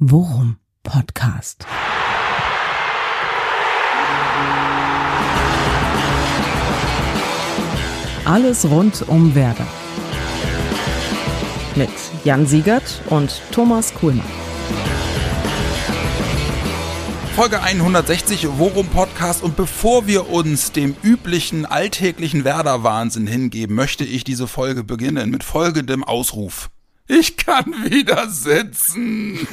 Worum Podcast. Alles rund um Werder. Mit Jan Siegert und Thomas Kuhlmann. Folge 160 Worum Podcast und bevor wir uns dem üblichen alltäglichen Werder-Wahnsinn hingeben, möchte ich diese Folge beginnen mit folgendem Ausruf. Ich kann wieder sitzen.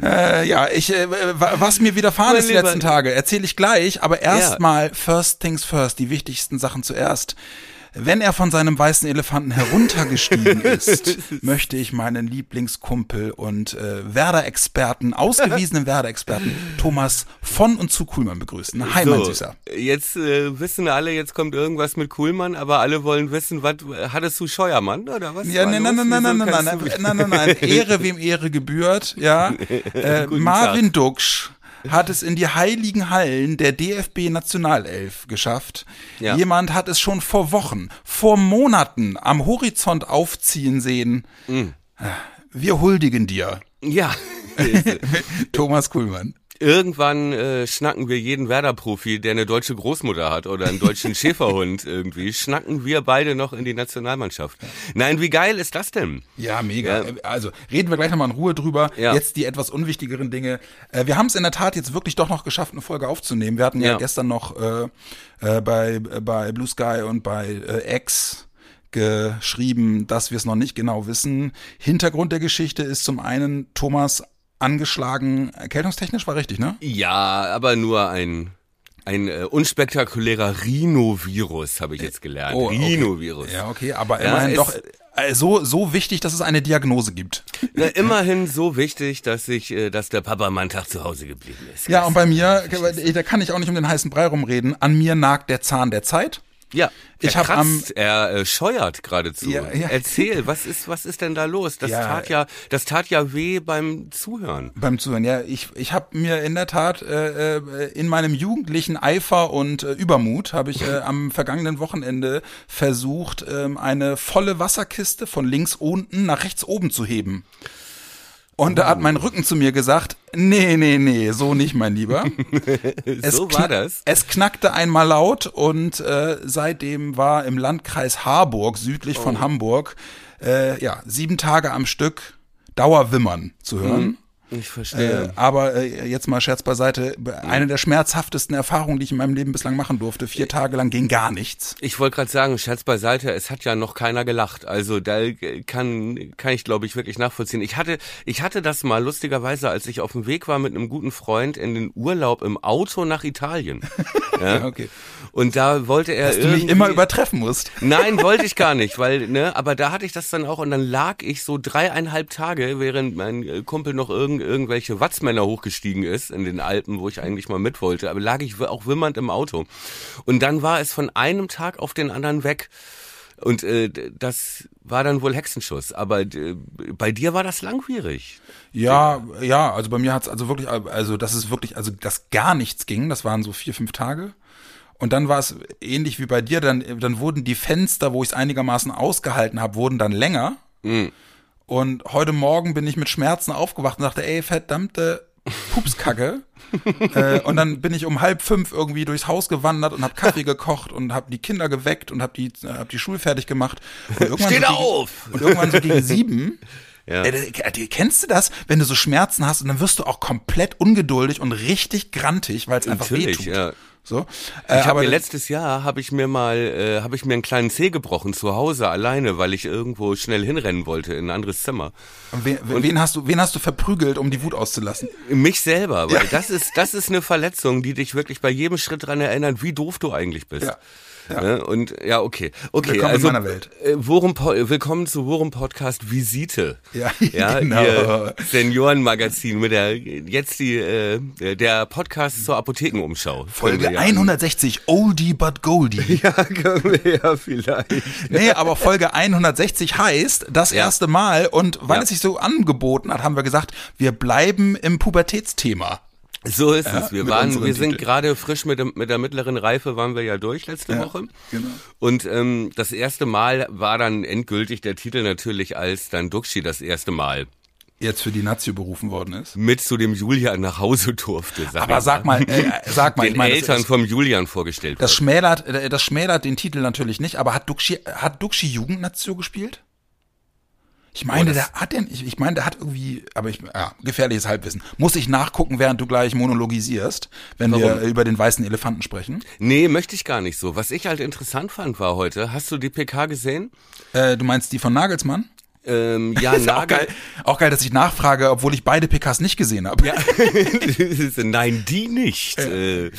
äh, ja, ich, äh, was mir widerfahren ist die letzten Tage, erzähle ich gleich, aber erstmal ja. first things first, die wichtigsten Sachen zuerst. Wenn er von seinem weißen Elefanten heruntergestiegen ist, möchte ich meinen Lieblingskumpel und äh, Werder-Experten, ausgewiesenen Werder-Experten, Thomas von und zu Kuhlmann begrüßen. Hi, so, mein Süßer. Jetzt äh, wissen alle, jetzt kommt irgendwas mit Kuhlmann, aber alle wollen wissen, was hattest du Scheuermann oder was? Ja, nein, nein, nein, nein, nein, nein, nein, nein, nein, nein, Ehre wem Ehre gebührt, ja. Äh, Marvin Duksch hat es in die heiligen Hallen der DFB Nationalelf geschafft. Ja. Jemand hat es schon vor Wochen, vor Monaten am Horizont aufziehen sehen. Mhm. Wir huldigen dir. Ja. Thomas Kuhlmann. Irgendwann äh, schnacken wir jeden Werder-Profi, der eine deutsche Großmutter hat oder einen deutschen Schäferhund irgendwie, schnacken wir beide noch in die Nationalmannschaft. Nein, wie geil ist das denn? Ja, mega. Ja. Also reden wir gleich nochmal in Ruhe drüber. Ja. Jetzt die etwas unwichtigeren Dinge. Äh, wir haben es in der Tat jetzt wirklich doch noch geschafft, eine Folge aufzunehmen. Wir hatten ja, ja gestern noch äh, äh, bei, bei Blue Sky und bei äh, X geschrieben, dass wir es noch nicht genau wissen. Hintergrund der Geschichte ist zum einen Thomas angeschlagen. Erkältungstechnisch war richtig, ne? Ja, aber nur ein ein äh, unspektakulärer Rhinovirus, habe ich jetzt gelernt. Oh, Rhinovirus. Okay. Ja, okay, aber ja, immerhin doch äh, so, so wichtig, dass es eine Diagnose gibt. Ja, immerhin so wichtig, dass ich, äh, dass der Papa mal einen Tag zu Hause geblieben ist. Ja, und bei mir, da kann ich auch nicht um den heißen Brei rumreden. An mir nagt der Zahn der Zeit. Ja, ich habe am er äh, scheuert geradezu. Ja, ja. Erzähl, was ist was ist denn da los? Das ja, tat ja das tat ja weh beim Zuhören. Beim Zuhören, ja, ich ich habe mir in der Tat äh, äh, in meinem jugendlichen Eifer und äh, Übermut habe ich äh, am vergangenen Wochenende versucht äh, eine volle Wasserkiste von links unten nach rechts oben zu heben. Und da hat mein Rücken zu mir gesagt, nee, nee, nee, so nicht, mein Lieber. so war das. Es knackte einmal laut und äh, seitdem war im Landkreis Harburg, südlich oh. von Hamburg, äh, ja, sieben Tage am Stück Dauerwimmern zu hören. Mhm. Ich verstehe. Äh, aber äh, jetzt mal Scherz beiseite. Eine der schmerzhaftesten Erfahrungen, die ich in meinem Leben bislang machen durfte. Vier Tage lang ging gar nichts. Ich wollte gerade sagen, Scherz beiseite, es hat ja noch keiner gelacht. Also da kann, kann ich, glaube ich, wirklich nachvollziehen. Ich hatte, ich hatte das mal lustigerweise, als ich auf dem Weg war mit einem guten Freund in den Urlaub im Auto nach Italien. ja? okay. Und da wollte er. Dass du mich immer übertreffen musst. Nein, wollte ich gar nicht, weil, ne, aber da hatte ich das dann auch und dann lag ich so dreieinhalb Tage, während mein Kumpel noch irgend, irgendwelche Watzmänner hochgestiegen ist in den Alpen, wo ich eigentlich mal mit wollte, aber lag ich auch wimmernd im Auto. Und dann war es von einem Tag auf den anderen weg. Und äh, das war dann wohl Hexenschuss. Aber äh, bei dir war das langwierig. Ja, ja, also bei mir hat's also wirklich, also das ist wirklich, also dass gar nichts ging, das waren so vier, fünf Tage. Und dann war es ähnlich wie bei dir, dann, dann wurden die Fenster, wo ich es einigermaßen ausgehalten habe, wurden dann länger. Mhm. Und heute Morgen bin ich mit Schmerzen aufgewacht und dachte, ey, verdammte Pupskacke. äh, und dann bin ich um halb fünf irgendwie durchs Haus gewandert und habe Kaffee gekocht und habe die Kinder geweckt und habe die, äh, hab die Schule fertig gemacht. Und Steh so auf! und irgendwann so gegen sieben ja. Äh, kennst du das, wenn du so Schmerzen hast und dann wirst du auch komplett ungeduldig und richtig grantig, weil es einfach wehtut. Ja. So. Äh, ich habe mir letztes Jahr habe ich mir mal äh, habe ich mir einen kleinen Zeh gebrochen zu Hause alleine, weil ich irgendwo schnell hinrennen wollte in ein anderes Zimmer. Und wen, und wen hast du wen hast du verprügelt, um die Wut auszulassen? Mich selber, weil ja. das ist das ist eine Verletzung, die dich wirklich bei jedem Schritt dran erinnert, wie doof du eigentlich bist. Ja. Ja. Ne? Und ja, okay. Okay, willkommen also, in meiner Welt. Äh, Worum, willkommen zu Worum Podcast Visite. Ja, ja genau. Ihr Seniorenmagazin mit der jetzt die äh, der Podcast zur Apothekenumschau. Folge ja 160 Oldie but Goldie. Ja, ja vielleicht. Nee, aber Folge 160 heißt das ja. erste Mal und weil es sich so angeboten hat, haben wir gesagt, wir bleiben im Pubertätsthema. So ist ja, es. Wir waren, wir sind gerade frisch mit, dem, mit der mittleren Reife waren wir ja durch letzte ja, Woche. Genau. Und ähm, das erste Mal war dann endgültig der Titel natürlich als dann Duxi das erste Mal jetzt für die Nazio berufen worden ist. mit zu dem Julian nach Hause durfte. Sag Aber sag mal, äh, sag mal, den ich meine, Eltern das, vom Julian vorgestellt das wurde. schmälert, äh, das schmälert den Titel natürlich nicht. Aber hat Duxi, hat Duxi Jugendnazio gespielt? Ich meine, Oh, der hat den, ich, ich meine, der hat irgendwie, aber ich, ja, gefährliches Halbwissen. Muss ich nachgucken, während du gleich monologisierst, wenn wir Warum? äh, über den weißen Elefanten sprechen? Nee, möchte ich gar nicht so. Was ich halt interessant fand war heute, hast du die PK gesehen? Äh, du meinst die von Nagelsmann? Ähm, ja, Ist ja auch Nagel. geil, auch geil, dass ich nachfrage, obwohl ich beide PKs nicht gesehen habe. Ja. Nein, die nicht. Ja, äh,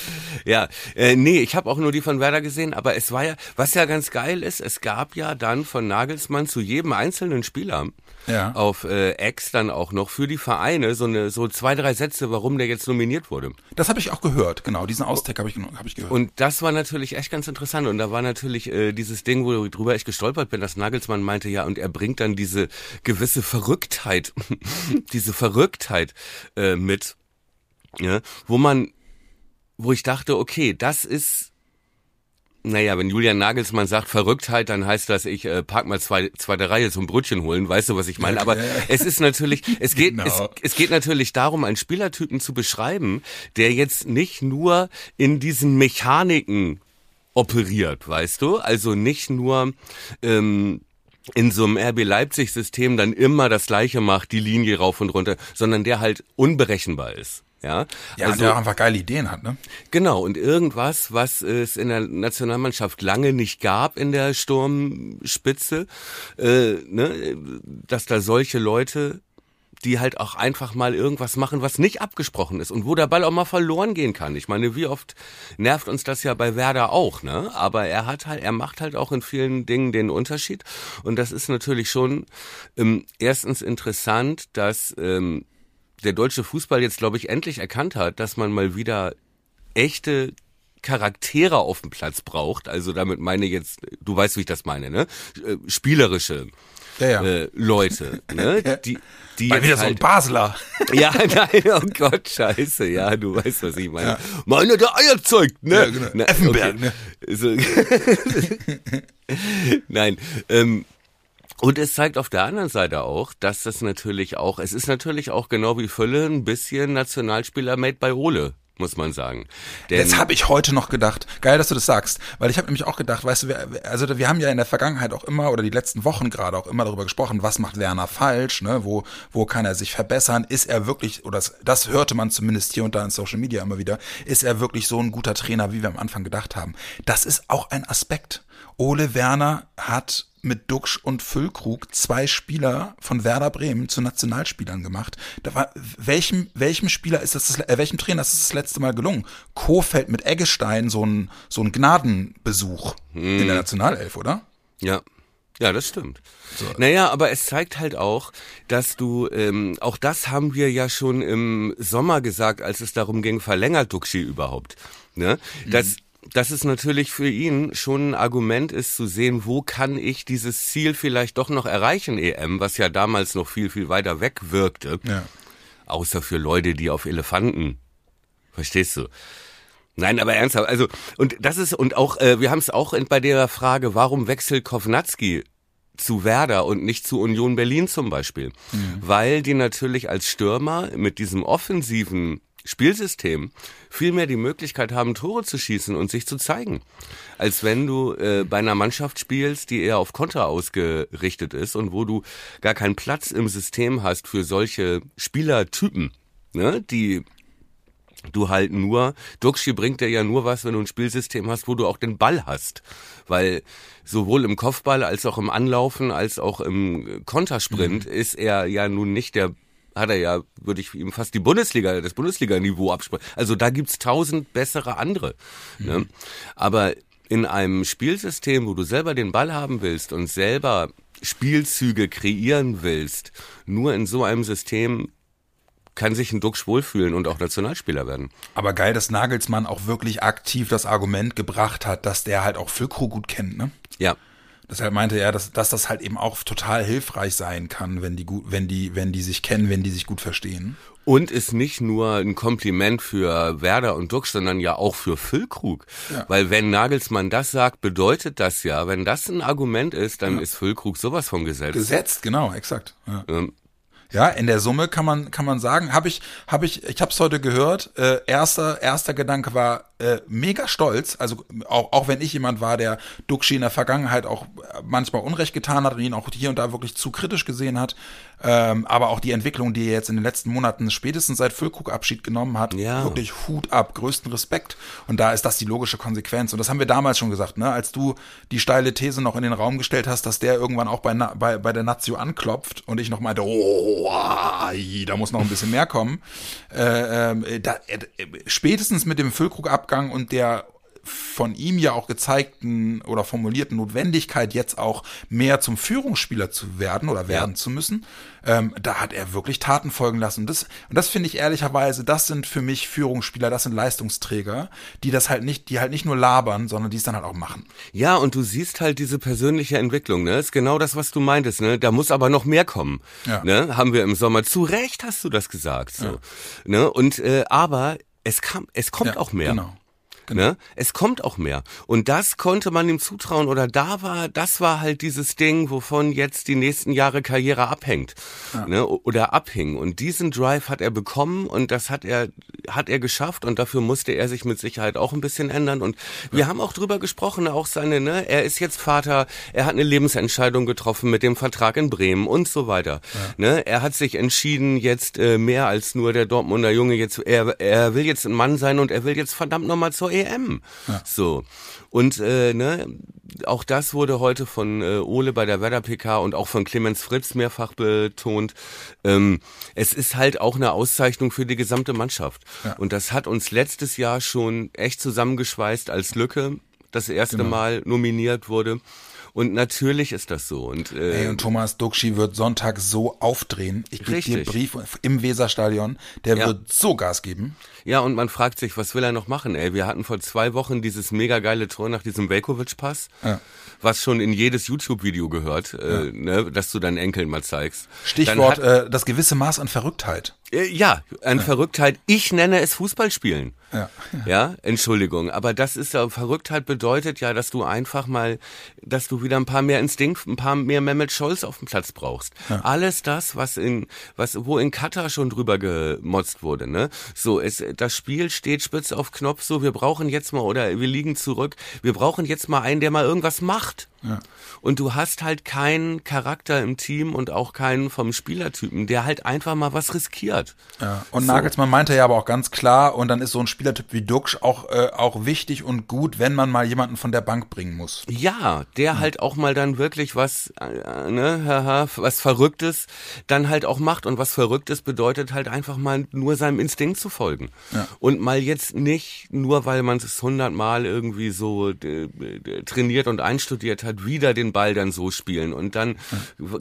ja. Äh, nee, ich habe auch nur die von Werder gesehen, aber es war ja, was ja ganz geil ist, es gab ja dann von Nagelsmann zu jedem einzelnen Spieler Ja. auf äh, X dann auch noch für die Vereine so eine so zwei, drei Sätze, warum der jetzt nominiert wurde. Das habe ich auch gehört, genau. Diesen Austag habe ich, hab ich gehört. Und das war natürlich echt ganz interessant. Und da war natürlich äh, dieses Ding, wo drüber ich gestolpert bin, dass Nagelsmann meinte, ja, und er bringt dann diese gewisse Verrücktheit, diese Verrücktheit äh, mit, ja, wo man, wo ich dachte, okay, das ist naja, wenn Julian Nagelsmann sagt Verrücktheit, dann heißt das, ich äh, park mal zwei, zweite Reihe zum Brötchen holen, weißt du, was ich meine? Aber es ist natürlich, es geht, Genau. es, es geht natürlich darum, einen Spielertypen zu beschreiben, der jetzt nicht nur in diesen Mechaniken operiert, weißt du? Also nicht nur ähm, in so einem RB Leipzig-System dann immer das Gleiche macht, die Linie rauf und runter, sondern der halt unberechenbar ist. Ja, ja, also, der auch einfach geile Ideen hat, ne? Genau, und irgendwas, was es in der Nationalmannschaft lange nicht gab in der Sturmspitze, äh, ne, dass da solche Leute, die halt auch einfach mal irgendwas machen, was nicht abgesprochen ist und wo der Ball auch mal verloren gehen kann. Ich meine, wie oft nervt uns das ja bei Werder auch, ne? Aber er hat halt, er macht halt auch in vielen Dingen den Unterschied und das ist natürlich schon ähm, erstens interessant, dass ähm, der deutsche Fußball jetzt, glaube ich, endlich erkannt hat, dass man mal wieder echte Charaktere auf dem Platz braucht. Also damit meine jetzt, du weißt, wie ich das meine, ne? Äh, Spielerische Ja, ja. Äh, Leute, ne? Die, die Mal wieder so ein halt, Basler. ja, nein, oh Gott, scheiße, ja, du weißt, was ich meine. Meine, der Eier zeugt, ne? Ja, genau. Na, Effenberg, okay. So. nein, ähm, und es zeigt auf der anderen Seite auch, dass das natürlich auch, es ist natürlich auch genau wie Fülle ein bisschen Nationalspieler made by Ole, muss man sagen. Denn, Das habe ich heute noch gedacht. Geil, dass du das sagst, weil ich habe nämlich auch gedacht, weißt du, wir, also wir haben ja in der Vergangenheit auch immer oder die letzten Wochen gerade auch immer darüber gesprochen, was macht Werner falsch, ne? Wo wo kann er sich verbessern? Ist er wirklich oder das, das hörte man zumindest hier und da in Social Media immer wieder, ist er wirklich so ein guter Trainer, wie wir am Anfang gedacht haben? Das ist auch ein Aspekt. Ole Werner hat mit Duxch und Füllkrug zwei Spieler von Werder Bremen zu Nationalspielern gemacht. Da war, welchem, welchem Spieler ist das, äh, welchem Trainer ist das das letzte Mal gelungen? Kofeld mit Eggestein so ein, so ein Gnadenbesuch in der Nationalelf, oder? Ja. Ja, das stimmt. Naja, aber es zeigt halt auch, dass du, ähm, auch das haben wir ja schon im Sommer gesagt, als es darum ging, verlängert Duxi überhaupt. Ne? Dass, dass es natürlich für ihn schon ein Argument ist zu sehen, wo kann ich dieses Ziel vielleicht doch noch erreichen, EM, was ja damals noch viel, viel weiter weg wirkte. Ja. Außer für Leute, die auf Elefanten. Verstehst du? Nein, aber ernsthaft, also und das ist und auch äh, wir haben es auch bei der Frage, warum wechselt Kovnatski zu Werder und nicht zu Union Berlin zum Beispiel, weil die natürlich als Stürmer mit diesem offensiven Spielsystem viel mehr die Möglichkeit haben, Tore zu schießen und sich zu zeigen, als wenn du äh, bei einer Mannschaft spielst, die eher auf Konter ausgerichtet ist und wo du gar keinen Platz im System hast für solche Spielertypen, ne, die du halt nur, Duxi bringt dir ja nur was, wenn du ein Spielsystem hast, wo du auch den Ball hast. Weil sowohl im Kopfball als auch im Anlaufen als auch im Kontersprint ist er ja nun nicht der hat er ja, würde ich ihm fast die Bundesliga, das Bundesliga-Niveau absprechen. Also da gibt's tausend bessere andere. Ne? Aber in einem Spielsystem, wo du selber den Ball haben willst und selber Spielzüge kreieren willst, nur in so einem System kann sich ein Duxch wohlfühlen und auch Nationalspieler werden. Aber geil, dass Nagelsmann auch wirklich aktiv das Argument gebracht hat, dass der halt auch Füllkrug gut kennt, ne? Ja. Deshalb meinte er, dass, dass das halt eben auch total hilfreich sein kann, wenn die gut, wenn die, wenn die sich kennen, wenn die sich gut verstehen. Und ist nicht nur ein Kompliment für Werder und Duxch, sondern ja auch für Füllkrug. Ja. Weil wenn Nagelsmann das sagt, bedeutet das ja, wenn das ein Argument ist, dann ist Füllkrug sowas von gesetzt. Gesetzt, genau, exakt. Ja. Ähm, Ja, in der Summe kann man kann man sagen, habe ich habe ich ich habe es heute gehört. Äh, erster erster Gedanke war äh, mega stolz. Also auch auch wenn ich jemand war, der Duxi in der Vergangenheit auch manchmal Unrecht getan hat und ihn auch hier und da wirklich zu kritisch gesehen hat. Ähm, aber auch die Entwicklung, die er jetzt in den letzten Monaten spätestens seit Füllkrug Abschied genommen hat, Ja. wirklich Hut ab, größten Respekt. Und da ist das die logische Konsequenz. Und das haben wir damals schon gesagt, ne? als du die steile These noch in den Raum gestellt hast, dass der irgendwann auch bei, Na bei, bei der Nazio anklopft und ich noch meinte, oh, ai, da muss noch ein bisschen mehr kommen. Äh, ähm, da, äh, spätestens mit dem Füllkrug-Abgang und der von ihm ja auch gezeigten oder formulierten Notwendigkeit, jetzt auch mehr zum Führungsspieler zu werden oder werden zu müssen, ähm, da hat er wirklich Taten folgen lassen. Und das, und das finde ich ehrlicherweise, das sind für mich Führungsspieler, das sind Leistungsträger, die das halt nicht, die halt nicht nur labern, sondern die es dann halt auch machen. Ja, und du siehst halt diese persönliche Entwicklung, ne? Ist genau das, was du meintest, ne? Da muss aber noch mehr kommen. Ja. Ne? Haben wir im Sommer. Zu Recht hast du das gesagt. So. Ne? Und äh, aber es kam, es kommt Ja, auch mehr. Genau. Ne? Es kommt auch mehr. Und das konnte man ihm zutrauen oder da war, das war halt dieses Ding, wovon jetzt die nächsten Jahre Karriere abhängt. Ne? O- Oder abhing. Und diesen Drive hat er bekommen und das hat er, hat er geschafft und dafür musste er sich mit Sicherheit auch ein bisschen ändern. Und wir haben auch drüber gesprochen, auch seine, ne, er ist jetzt Vater, er hat eine Lebensentscheidung getroffen mit dem Vertrag in Bremen und so weiter. Ne? Er hat sich entschieden, jetzt äh, mehr als nur der Dortmunder Junge, jetzt, er, er will jetzt ein Mann sein und er will jetzt verdammt nochmal zur EM. So. Und äh, ne, auch das wurde heute von äh, Ole bei der Werder PK und auch von Clemens Fritz mehrfach betont. Ähm, es ist halt auch eine Auszeichnung für die gesamte Mannschaft. Und das hat uns letztes Jahr schon echt zusammengeschweißt, als Lücke das erste Genau. Mal nominiert wurde. Und natürlich ist das so. Und, äh, Ey, und Thomas Duxi wird Sonntag so aufdrehen. Ich gebe dir. Brief im Weserstadion. Der Ja. wird so Gas geben. Ja, und man fragt sich, was will er noch machen? Ey, wir hatten vor zwei Wochen dieses mega geile Tor nach diesem Velkovic-Pass, Ja. was schon in jedes YouTube-Video gehört, äh, ne, dass du deinen Enkeln mal zeigst. Stichwort hat, äh, das gewisse Maß an Verrücktheit. äh, ja, an Verrücktheit. Ich nenne es Fußballspielen. Ja. Ja, Entschuldigung, aber das ist ja Verrücktheit bedeutet ja, dass du einfach mal, dass du wieder ein paar mehr Instinkt, ein paar mehr Mehmet Scholz auf dem Platz brauchst. Alles das, was in, was, wo in Katar schon drüber gemotzt wurde, ne? So, es, das Spiel steht spitz auf Knopf, so, wir brauchen jetzt mal, oder wir liegen zurück, wir brauchen jetzt mal einen, der mal irgendwas macht. Und du hast halt keinen Charakter im Team und auch keinen vom Spielertypen, der halt einfach mal was riskiert. Ja. Und Nagelsmann meinte ja aber auch ganz klar, und dann ist so ein Spielertyp wie Duxch auch, äh, auch wichtig und gut, wenn man mal jemanden von der Bank bringen muss. Ja, der halt auch mal dann wirklich was, äh, ne, haha, was Verrücktes dann halt auch macht. Und was Verrücktes bedeutet halt einfach mal nur seinem Instinkt zu folgen. Ja. Und mal jetzt nicht, nur weil man es hundertmal irgendwie so äh, trainiert und einstudiert hat, wieder den Ball dann so spielen. Und dann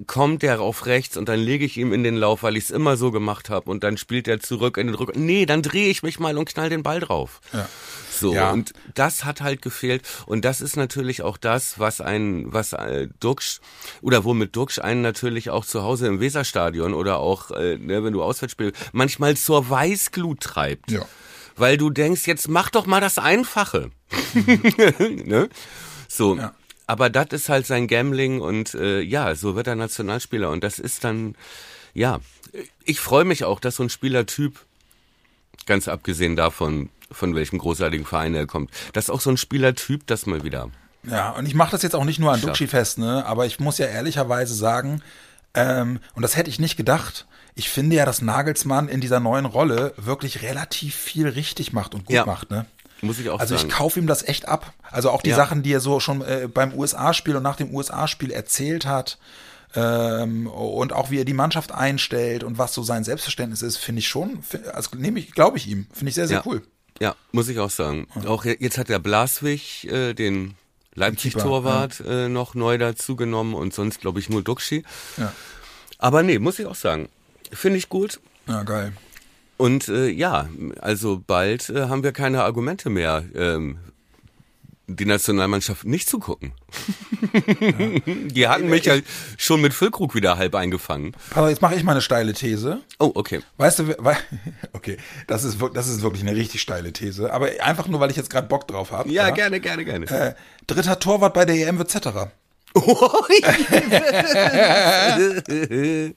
kommt der auf rechts und dann lege ich ihm in den Lauf, weil ich es immer so gemacht habe. Und dann spielt er zurück in den Rücken. Nee, dann drehe ich mich mal und knall den Ball drauf. Ja. So, Ja. und das hat halt gefehlt. Und das ist natürlich auch das, was ein, was äh, Duxch, oder womit Duxch einen natürlich auch zu Hause im Weserstadion oder auch, äh, ne, wenn du auswärts spielst, manchmal zur Weißglut treibt. Ja. Weil du denkst, jetzt mach doch mal das Einfache. ne? So. Ja. Aber das ist halt sein Gambling und äh, ja, so wird er Nationalspieler. Und das ist dann, ja, ich freue mich auch, dass so ein Spielertyp, ganz abgesehen davon, von welchem großartigen Verein er kommt, dass auch so ein Spielertyp das mal wieder. Ja, und ich mache das jetzt auch nicht nur an. Duxi fest, ne? Aber ich muss ja ehrlicherweise sagen, ähm, und das hätte ich nicht gedacht, ich finde ja, dass Nagelsmann in dieser neuen Rolle wirklich relativ viel richtig macht und gut Ja. macht, ne? Muss ich auch Also sagen. ich kaufe ihm das echt ab. Also auch die Ja. Sachen, die er so schon äh, beim USA-Spiel und nach dem USA-Spiel erzählt hat. Ähm, und auch wie er die Mannschaft einstellt und was so sein Selbstverständnis ist, finde ich schon, fi- also nehme ich, glaube ich ihm, finde ich sehr, sehr ja. cool. Ja, muss ich auch sagen. Auch je- jetzt hat der Blaswig äh, den Leipzig-Torwart äh, noch neu dazugenommen und sonst glaube ich nur Duxi. Ja, Aber nee, muss ich auch sagen. Finde ich gut. ja geil. Und äh, ja, also bald äh, haben wir keine Argumente mehr, ähm, die Nationalmannschaft nicht zu gucken. Die hatten mich ja schon mit Füllkrug wieder halb eingefangen. Auf, jetzt mache ich mal eine steile These. Oh, okay. Weißt du, we- okay, das ist, das ist wirklich eine richtig steile These, aber einfach nur, weil ich jetzt gerade Bock drauf habe. Ja, gerne, gerne, gerne. Äh, dritter Torwart bei der EM wird Zetterer.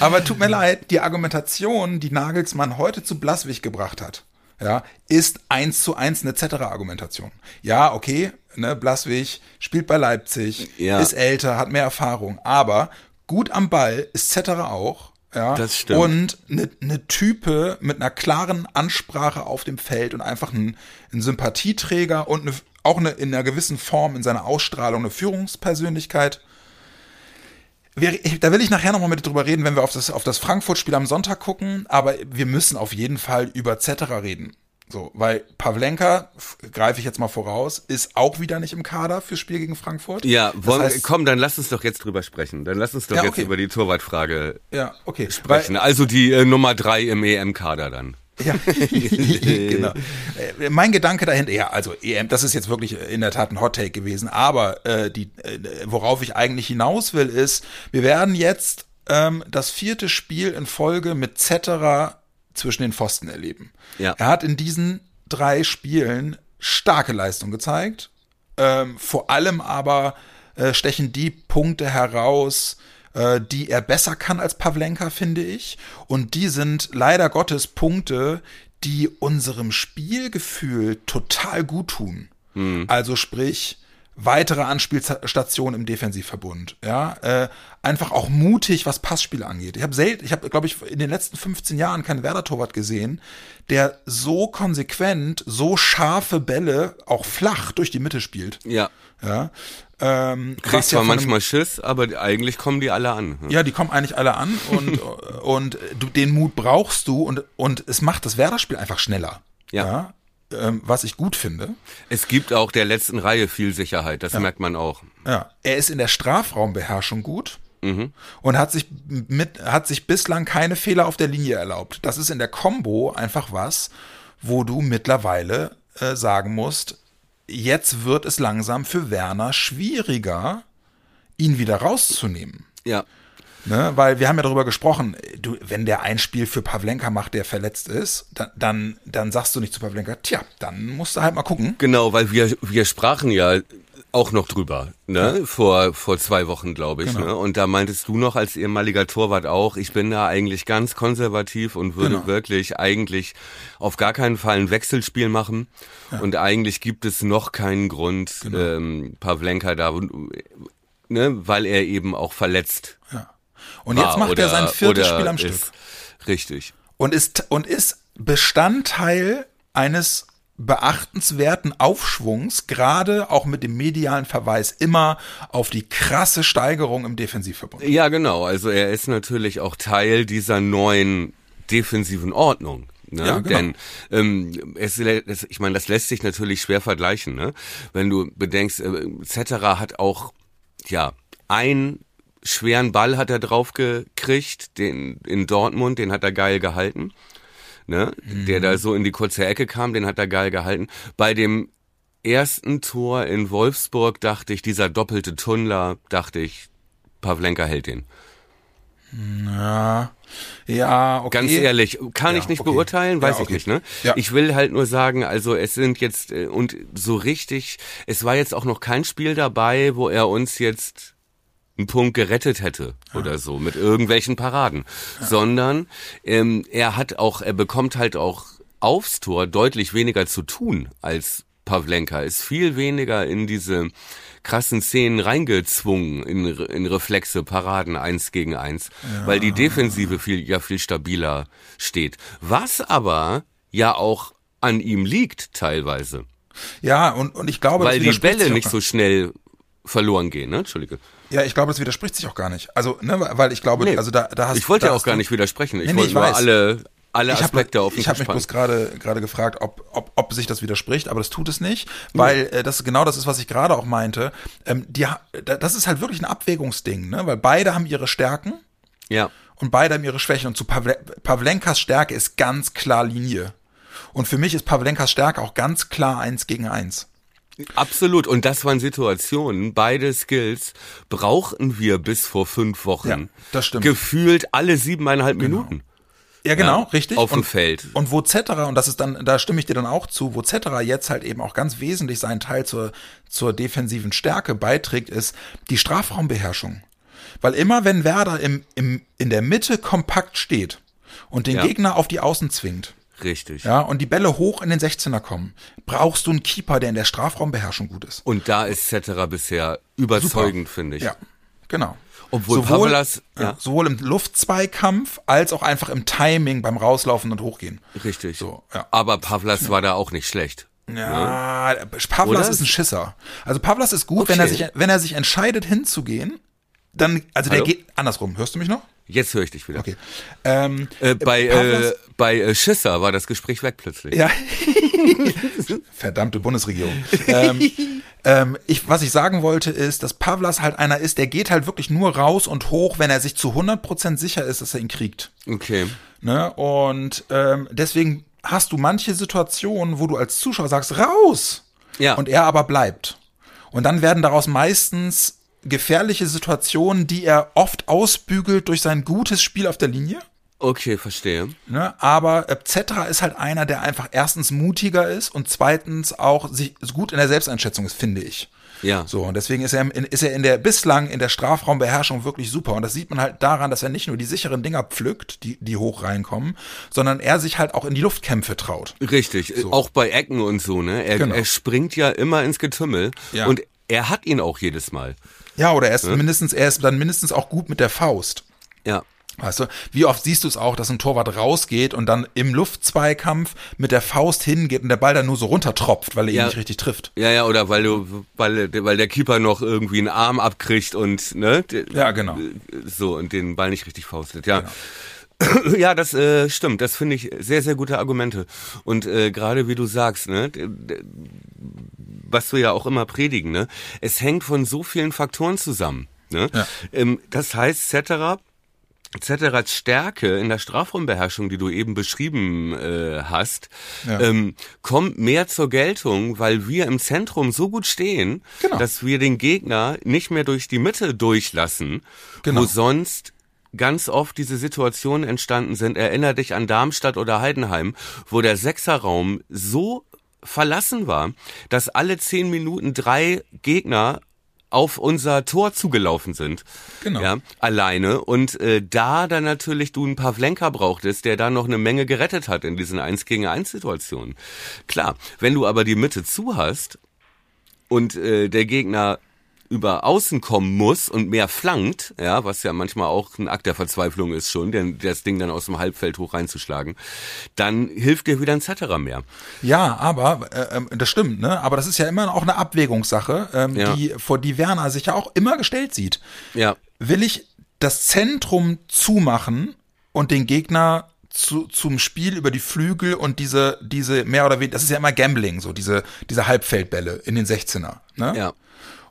Aber tut mir leid, die Argumentation, die Nagelsmann heute zu Blaswig gebracht hat, ja, ist eins zu eins eine Zetterer-Argumentation. Ja, okay, ne, Blaswig spielt bei Leipzig, Ja. ist älter, hat mehr Erfahrung, aber gut am Ball ist Zetterer auch. Ja, Das stimmt. Und eine ne Type mit einer klaren Ansprache auf dem Feld und einfach ein, ein Sympathieträger und eine, auch eine, in einer gewissen Form in seiner Ausstrahlung eine Führungspersönlichkeit. Wir- Da will ich nachher nochmal mit drüber reden, wenn wir auf das, auf das Frankfurt-Spiel am Sonntag gucken, aber wir müssen auf jeden Fall über Zetterer reden. So, weil Pavlenka, greife ich jetzt mal voraus, ist auch wieder nicht im Kader fürs Spiel gegen Frankfurt. Ja, Das wollen, heißt- komm, dann lass uns doch jetzt drüber sprechen. Dann lass uns doch Ja, jetzt okay. über die Torwartfrage Ja, okay. sprechen. Also die äh, Nummer drei im EM-Kader dann. Ja, genau. Äh, Mein Gedanke dahinter, ja, also EM, das ist jetzt wirklich in der Tat ein Hot Take gewesen, aber äh, die, äh, worauf ich eigentlich hinaus will, ist, wir werden jetzt ähm, das vierte Spiel in Folge mit Zetterer zwischen den Pfosten erleben. Ja. Er hat in diesen drei Spielen starke Leistung gezeigt. Ähm, vor allem aber äh, stechen die Punkte heraus, äh, die er besser kann als Pavlenka, finde ich. Und die sind leider Gottes Punkte, die unserem Spielgefühl total gut tun. Also sprich, weitere Anspielstationen im Defensivverbund. Ja, äh, einfach auch mutig, was Passspiele angeht. Ich habe selten, ich habe, glaube ich, in den letzten 15 Jahren keinen Werder-Torwart gesehen, der so konsequent, so scharfe Bälle auch flach durch die Mitte spielt. Ja. Ja, ähm, Kriegst ja zwar einem- manchmal Schiss, aber eigentlich kommen die alle an. ja, die kommen eigentlich alle an und, und du, den Mut brauchst du und, und es macht das Werder-Spiel einfach schneller. Ja. ähm, was ich gut finde. Es gibt auch der letzten Reihe viel Sicherheit, das merkt man auch. Ja. Er ist in der Strafraumbeherrschung gut Mhm. und hat sich mit, hat sich bislang keine Fehler auf der Linie erlaubt. Das ist in der Combo einfach was, wo du mittlerweile äh, sagen musst, jetzt wird es langsam für Werner schwieriger, ihn wieder rauszunehmen. Ja. Ne? Weil wir haben ja darüber gesprochen, du, wenn der ein Spiel für Pavlenka macht, der verletzt ist, dann, dann, dann sagst du nicht zu Pavlenka, tja, dann musst du halt mal gucken. Genau, weil wir, wir sprachen ja auch noch drüber, ne? Vor, vor zwei Wochen, glaube ich. Genau. Ne? Und da meintest du noch als ehemaliger Torwart auch, ich bin da eigentlich ganz konservativ und würde Genau. wirklich eigentlich auf gar keinen Fall ein Wechselspiel machen. Und eigentlich gibt es noch keinen Grund, Genau. ähm, Pavlenka da, ne? weil er eben auch verletzt Ja. Und jetzt macht oder, er sein viertes Spiel am Stück. Richtig. und ist und ist Bestandteil eines beachtenswerten Aufschwungs, gerade auch mit dem medialen Verweis immer auf die krasse Steigerung im Defensivverbund. Ja, genau. Also er ist natürlich auch Teil dieser neuen defensiven Ordnung. Ne? Ja, genau. Denn ähm, es, es, ich meine, das lässt sich natürlich schwer vergleichen. Ne? Wenn du bedenkst, äh, Cetera hat auch ja einen schweren Ball hat er drauf gekriegt, den in Dortmund, den hat er geil gehalten. Ne? Der da so in die kurze Ecke kam, den hat er geil gehalten. Bei dem ersten Tor in Wolfsburg dachte ich, dieser doppelte Tunnler, dachte ich, Pavlenka hält den. Ja, ja, okay. Ganz ehrlich, kann Ja, ich nicht okay. beurteilen, weiß Ja, ich okay. nicht, ne? Ja. Ich will halt nur sagen, also es sind jetzt äh, und so richtig, es war jetzt auch noch kein Spiel dabei, wo er uns jetzt einen Punkt gerettet hätte oder so mit irgendwelchen Paraden, sondern ähm, er hat auch, er bekommt halt auch aufs Tor deutlich weniger zu tun als Pavlenka, ist viel weniger in diese krassen Szenen reingezwungen in, in Reflexe, Paraden eins gegen eins, weil die Defensive viel, ja viel stabiler steht. Was aber ja auch an ihm liegt teilweise, Ja, und, und ich glaube, weil die Bälle nicht so schnell verloren gehen, ne? Entschuldige. Ja, ich glaube, das widerspricht sich auch gar nicht. Also, ne, weil ich glaube, Nee. also da, da hast Ich wollte ja auch gar nicht widersprechen. Ich Nee, nee, wollte ich nur weiß. alle, alle ich hab- Aspekte auf den Ich habe mich bloß gerade gerade gefragt, ob, ob, ob sich das widerspricht, aber das tut es nicht, weil äh, das genau das ist, was ich gerade auch meinte. Ähm, die, das ist halt wirklich ein Abwägungsding, ne? weil beide haben ihre Stärken Ja. und beide haben ihre Schwächen. Und zu Pavle Pavlenkas Stärke ist ganz klar Linie. Und für mich ist Pavlenkas Stärke auch ganz klar eins gegen eins. Absolut. Und das waren Situationen, beide Skills brauchten wir bis vor fünf Wochen. Ja, das stimmt. Gefühlt alle siebeneinhalb Minuten. Ja, genau, Ja, richtig. auf dem und, Feld. Und wo Cetera, und das ist dann, da stimme ich dir dann auch zu, wo Cetera jetzt halt eben auch ganz wesentlich seinen Teil zur, zur defensiven Stärke beiträgt, ist die Strafraumbeherrschung. Weil immer wenn Werder im, im, in der Mitte kompakt steht und den Ja. Gegner auf die Außen zwingt, Richtig. ja, und die Bälle hoch in den 16er kommen, brauchst du einen Keeper, der in der Strafraumbeherrschung gut ist. Und da ist Cetera bisher überzeugend, finde ich. Ja, genau. Obwohl Pavlas- ja. ja. sowohl im Luftzweikampf als auch einfach im Timing beim Rauslaufen und Hochgehen. Richtig. So, ja. Aber Pavlas war da auch nicht schlecht. Ja, Pavlas Oder? ist ein Schisser. Also Pavlas ist gut, wenn er Okay. sich, wenn er sich entscheidet hinzugehen, dann, also der Hallo? geht andersrum. Hörst du mich noch? Jetzt höre ich dich wieder. Okay. Ähm, Äh, bei Pavlas- äh, bei äh, Schisser war das Gespräch weg plötzlich. Ja. Verdammte Bundesregierung. ähm, ähm, ich, was ich sagen wollte ist, dass Pavlas halt einer ist, der geht halt wirklich nur raus und hoch, wenn er sich zu 100% sicher ist, dass er ihn kriegt. Okay. Ne? Und ähm, deswegen hast du manche Situationen, wo du als Zuschauer sagst, raus! Ja. Und er aber bleibt. Und dann werden daraus meistens gefährliche Situationen, die er oft ausbügelt durch sein gutes Spiel auf der Linie. Okay, verstehe. Ne? Aber äh, Zetra ist halt einer, der einfach erstens mutiger ist und zweitens auch sich gut in der Selbsteinschätzung ist, finde ich. Ja. So, und deswegen ist er, in, ist er in der bislang in der Strafraumbeherrschung wirklich super. Und das sieht man halt daran, dass er nicht nur die sicheren Dinger pflückt, die, die hoch reinkommen, sondern er sich halt auch in die Luftkämpfe traut. Richtig, äh, auch bei Ecken und so, ne? Er, Genau. er springt ja immer ins Getümmel Ja. und er hat ihn auch jedes Mal. Ja, oder er ist mindestens, er ist dann mindestens auch gut mit der Faust. Ja. Weißt du, wie oft siehst du es auch, dass ein Torwart rausgeht und dann im Luftzweikampf mit der Faust hingeht und der Ball dann nur so runtertropft, weil er Ja. ihn nicht richtig trifft. Ja, ja, oder weil du, weil, weil der Keeper noch irgendwie einen Arm abkriegt und, ne? Ja, genau. So, und den Ball nicht richtig faustet, ja. Ja, das äh, stimmt. Das finde ich sehr, sehr gute Argumente. Und äh, gerade wie du sagst, ne, was wir ja auch immer predigen, ne, es hängt von so vielen Faktoren zusammen. Ne? Ja. Ähm, das heißt, Cetera, Ceteras Stärke in der Strafraumbeherrschung, die du eben beschrieben äh, hast, Ja. ähm, kommt mehr zur Geltung, weil wir im Zentrum so gut stehen, Genau. dass wir den Gegner nicht mehr durch die Mitte durchlassen, Genau. wo sonst ganz oft diese Situationen entstanden sind. Erinner dich an Darmstadt oder Heidenheim, wo der Sechserraum so verlassen war, dass alle zehn Minuten drei Gegner auf unser Tor zugelaufen sind. Genau. Ja, alleine. Und äh, da dann natürlich du einen Pavlenka brauchtest, der da noch eine Menge gerettet hat in diesen 1 gegen 1 Situationen. Klar, wenn du aber die Mitte zu hast und äh, der Gegner über außen kommen muss und mehr flankt, ja, was ja manchmal auch ein Akt der Verzweiflung ist schon, denn das Ding dann aus dem Halbfeld hoch reinzuschlagen, dann hilft dir wieder ein Zetterer mehr. Ja, aber äh, ähm, das stimmt, ne? Aber das ist ja immer auch eine Abwägungssache, ähm, Ja. die vor die Werner sich ja auch immer gestellt sieht. Ja, Will ich das Zentrum zumachen und den Gegner zu, zum Spiel über die Flügel und diese diese mehr oder weniger, das ist ja immer Gambling, so diese diese Halbfeldbälle in den 16er, ne? ja,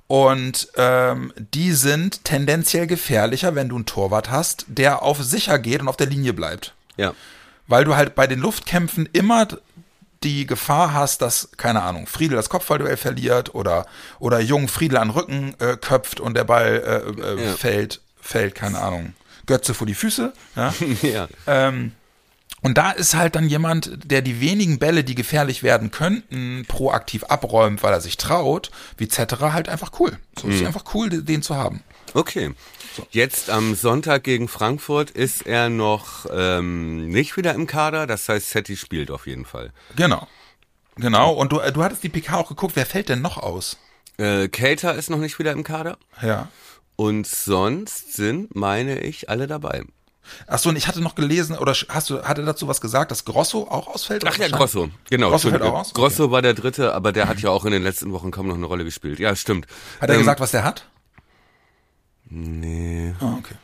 Und ähm, die sind tendenziell gefährlicher, wenn du einen Torwart hast, der auf sicher geht und auf der Linie bleibt. ja, Weil du halt bei den Luftkämpfen immer die Gefahr hast, dass, keine Ahnung, Friedel das Kopfballduell verliert oder, oder Jung Friedel an den Rücken äh, köpft und der Ball äh, äh, Ja. fällt, fällt, keine Ahnung, Götze vor die Füße. Ja? ja. ähm, und da ist halt dann jemand, der die wenigen Bälle, die gefährlich werden könnten, proaktiv abräumt, weil er sich traut, wie Cetera, halt einfach cool. So Mhm. ist einfach cool, den zu haben. Okay. Jetzt am Sonntag gegen Frankfurt ist er noch ähm, nicht wieder im Kader, das heißt, Setti spielt auf jeden Fall. Genau. Genau. Und du, äh, du hattest die PK auch geguckt, wer fällt denn noch aus? Äh, Cater ist noch nicht wieder im Kader Ja. und sonst sind, meine ich, alle dabei. Ach so, und ich hatte noch gelesen, oder hast du, hatte dazu was gesagt, dass Grosso auch ausfällt? Ach ja, Grosso, genau. Grosso fällt auch aus? Okay. Grosso war der Dritte, aber der hat ja auch in den letzten Wochen kaum noch eine Rolle gespielt. Ja, stimmt. Hat er Ähm, gesagt, was der hat? Nee, Ah, okay.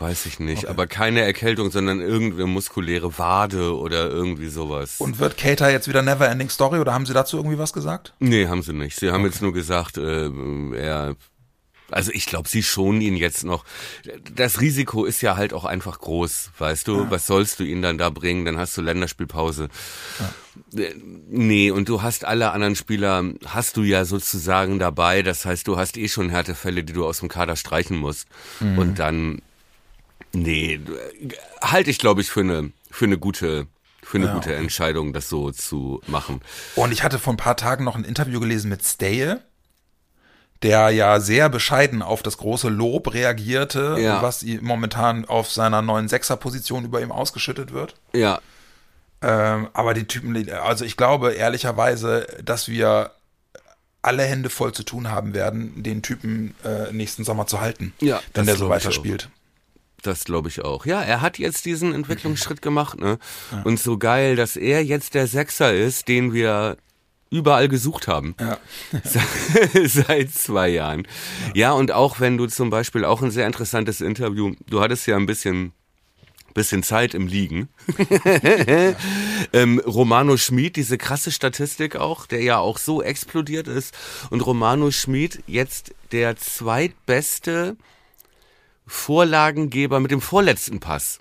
weiß ich nicht. Aber keine Erkältung, sondern irgendeine muskuläre Wade oder irgendwie sowas. Und wird Cater jetzt wieder Never Ending Story oder haben sie dazu irgendwie was gesagt? Nee, haben sie nicht. Sie haben jetzt nur gesagt, äh, er. Also ich glaube, sie schonen ihn jetzt noch. Das Risiko ist ja halt auch einfach groß, weißt du? Was sollst du ihn dann da bringen? Dann hast du Länderspielpause. Äh, Nee, und du hast alle anderen Spieler, hast du ja sozusagen dabei. Das heißt, du hast eh schon Härtefälle, die du aus dem Kader streichen musst. Und dann, nee, halte ich, glaube ich, für eine, für eine gute, für eine Ja, gute Entscheidung, das so zu machen. Und ich hatte vor ein paar Tagen noch ein Interview gelesen mit Staye, der ja sehr bescheiden auf das große Lob reagierte, Ja. was momentan auf seiner neuen Sechser-Position über ihm ausgeschüttet wird. Ja, Ähm, aber die Typen, also ich glaube ehrlicherweise, dass wir alle Hände voll zu tun haben werden, den Typen äh, nächsten Sommer zu halten, Ja, wenn der so weiterspielt. Das glaube ich auch. Ja, er hat jetzt diesen Entwicklungsschritt gemacht, ne? Und so geil, dass er jetzt der Sechser ist, den wir überall gesucht haben. Ja. Se- Seit zwei Jahren. Ja, und auch wenn du zum Beispiel auch ein sehr interessantes Interview, du hattest ja ein bisschen bisschen Zeit im Liegen. ähm, Romano Schmid, diese krasse Statistik auch, der ja auch so explodiert ist. Und Romano Schmid jetzt der zweitbeste Vorlagengeber mit dem vorletzten Pass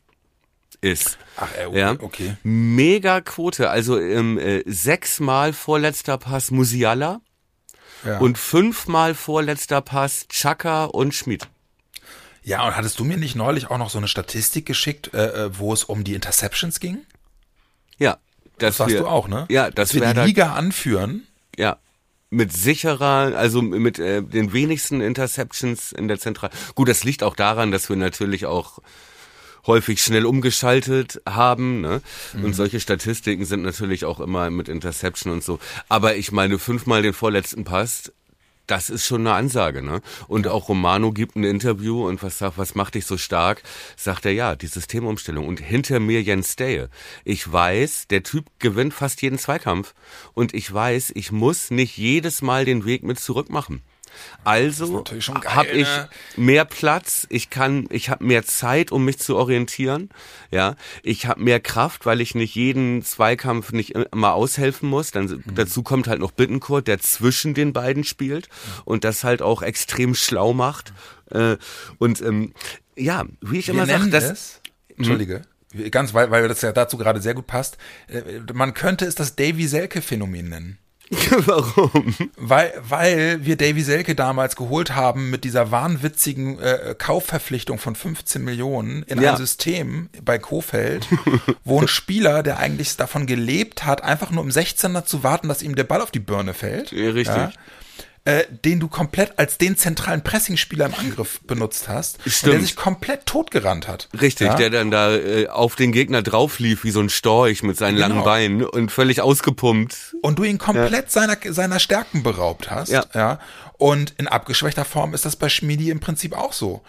ist. Ach, äh, okay, Ja. okay. Mega Quote. Also ähm, äh, sechsmal vorletzter Pass Musiala Ja. und fünfmal vorletzter Pass Chaka und Schmid. ja, und hattest du mir nicht neulich auch noch so eine Statistik geschickt, äh, äh, wo es um die Interceptions ging? Ja. Das sagst du auch, ne? Ja, das Dass wir die Liga anführen. ja. Mit sicherer, also mit äh, den wenigsten Interceptions in der Zentral. Gut, das liegt auch daran, dass wir natürlich auch häufig schnell umgeschaltet haben. Ne? Mhm. Und solche Statistiken sind natürlich auch immer mit Interception und so. Aber ich meine, fünfmal den vorletzten Pass, das ist schon eine Ansage. Ne? Und auch Romano gibt ein Interview und was sagt, was macht dich so stark? Sagt er, ja, die Systemumstellung. Und hinter mir Jens Stehe. Ich weiß, der Typ gewinnt fast jeden Zweikampf. Und ich weiß, ich muss nicht jedes Mal den Weg mit zurück machen. Also habe ich ne? mehr Platz, ich kann, ich habe mehr Zeit, um mich zu orientieren. Ja, ich habe mehr Kraft, weil ich nicht jeden Zweikampf nicht immer aushelfen muss. Dann Mhm. dazu kommt halt noch Bittencourt, der zwischen den beiden spielt und das halt auch extrem schlau macht. Äh, und ähm, ja, wie ich Wir immer sage, das es, Entschuldige, ganz, weil, weil das ja dazu gerade sehr gut passt, äh, man könnte es das Davy Selke-Phänomen nennen. warum? Weil, weil wir Davy Selke damals geholt haben mit dieser wahnwitzigen äh, Kaufverpflichtung von 15 Millionen in Ja. ein System bei Kofeld, wo ein Spieler, der eigentlich davon gelebt hat, einfach nur im 16er zu warten, dass ihm der Ball auf die Birne fällt. Ja, richtig. Äh, den du komplett als den zentralen Pressingspieler im Angriff benutzt hast. Der sich komplett totgerannt hat. Richtig, Ja? der dann da äh, auf den Gegner drauf lief wie so ein Storch mit seinen Genau. langen Beinen und völlig ausgepumpt. und du ihn komplett seiner, seiner Stärken beraubt hast. Ja. ja. Und in abgeschwächter Form ist das bei Schmidi im Prinzip auch so.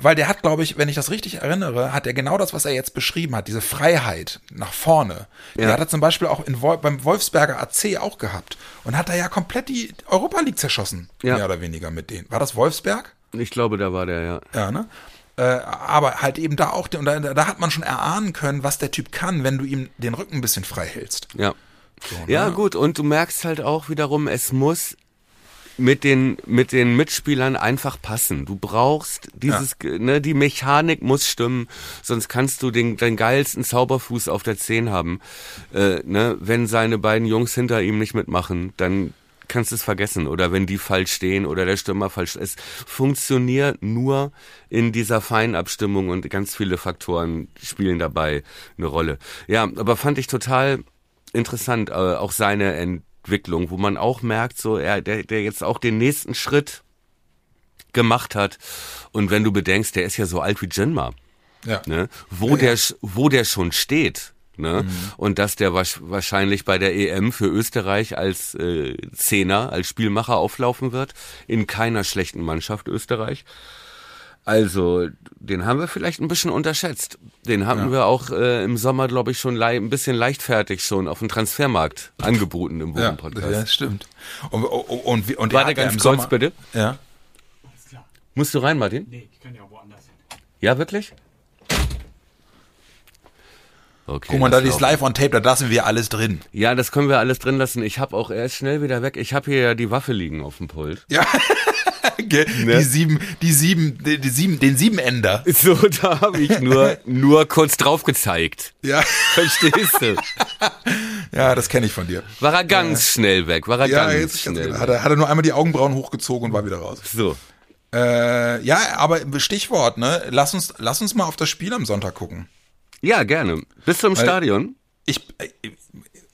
Weil der hat, glaube ich, wenn ich das richtig erinnere, hat er genau das, was er jetzt beschrieben hat, diese Freiheit nach vorne. Die Ja. hat er zum Beispiel auch in beim Wolfsberger AC auch gehabt. Und hat da ja komplett die Europa League zerschossen, Ja. mehr oder weniger mit denen. War das Wolfsberg? Ich glaube, da war der, ja. Ja, ne? Äh, aber halt eben da auch, und da, da hat man schon erahnen können, was der Typ kann, wenn du ihm den Rücken ein bisschen frei hältst. Ja. Ja, gut, und du merkst halt auch wiederum, es muss mit den, mit den Mitspielern einfach passen. Du brauchst dieses, ne, die Mechanik muss stimmen, sonst kannst du den, den geilsten Zauberfuß auf der 10 haben. Äh, ne, wenn seine beiden Jungs hinter ihm nicht mitmachen, dann kannst du es vergessen. Oder wenn die falsch stehen oder der Stürmer falsch. Es funktioniert nur in dieser Feinabstimmung und ganz viele Faktoren spielen dabei eine Rolle. Ja, aber fand ich total interessant, äh, auch seine Entwicklung, wo man auch merkt, so er, der, der jetzt auch den nächsten Schritt gemacht hat. Und wenn du bedenkst, der ist ja so alt wie Jinma, Ja. ne? wo der, sch- wo der schon steht. Ne? Und dass der wahrscheinlich bei der EM für Österreich als äh, Zehner, als Spielmacher auflaufen wird, in keiner schlechten Mannschaft Österreich. Also, den haben wir vielleicht ein bisschen unterschätzt. Den haben wir auch äh, im Sommer, glaube ich, schon ein bisschen leichtfertig schon auf dem Transfermarkt angeboten im Ja, Wochen-Podcast. ja, das stimmt. Und, und, und, wie- und er Warte hat ja ganz im kurz, bitte. Ja. Alles klar. Musst du rein, Martin? Nee, ich kann ja woanders hin. Ja, wirklich? Okay. Guck mal, das da ist live on tape, da lassen wir alles drin. Ja, das können wir alles drin lassen. Ich habe auch, er ist schnell wieder weg. Ich habe hier ja die Waffe liegen auf dem Pult. Ja. Ge- Ne? Die sieben, die sieben, die, die sieben, den sieben Ender. So, da habe ich nur, nur kurz drauf gezeigt. Ja. Verstehst du? Ja, das kenne ich von dir. War er ganz schnell weg. War er Ja, ganz jetzt schnell genau. weg. hat, er, hat er nur einmal die Augenbrauen hochgezogen und war wieder raus. So. Äh, ja, aber Stichwort, ne? Lass uns, lass uns mal auf das Spiel am Sonntag gucken. Ja, gerne. Bist du im Stadion? Ich,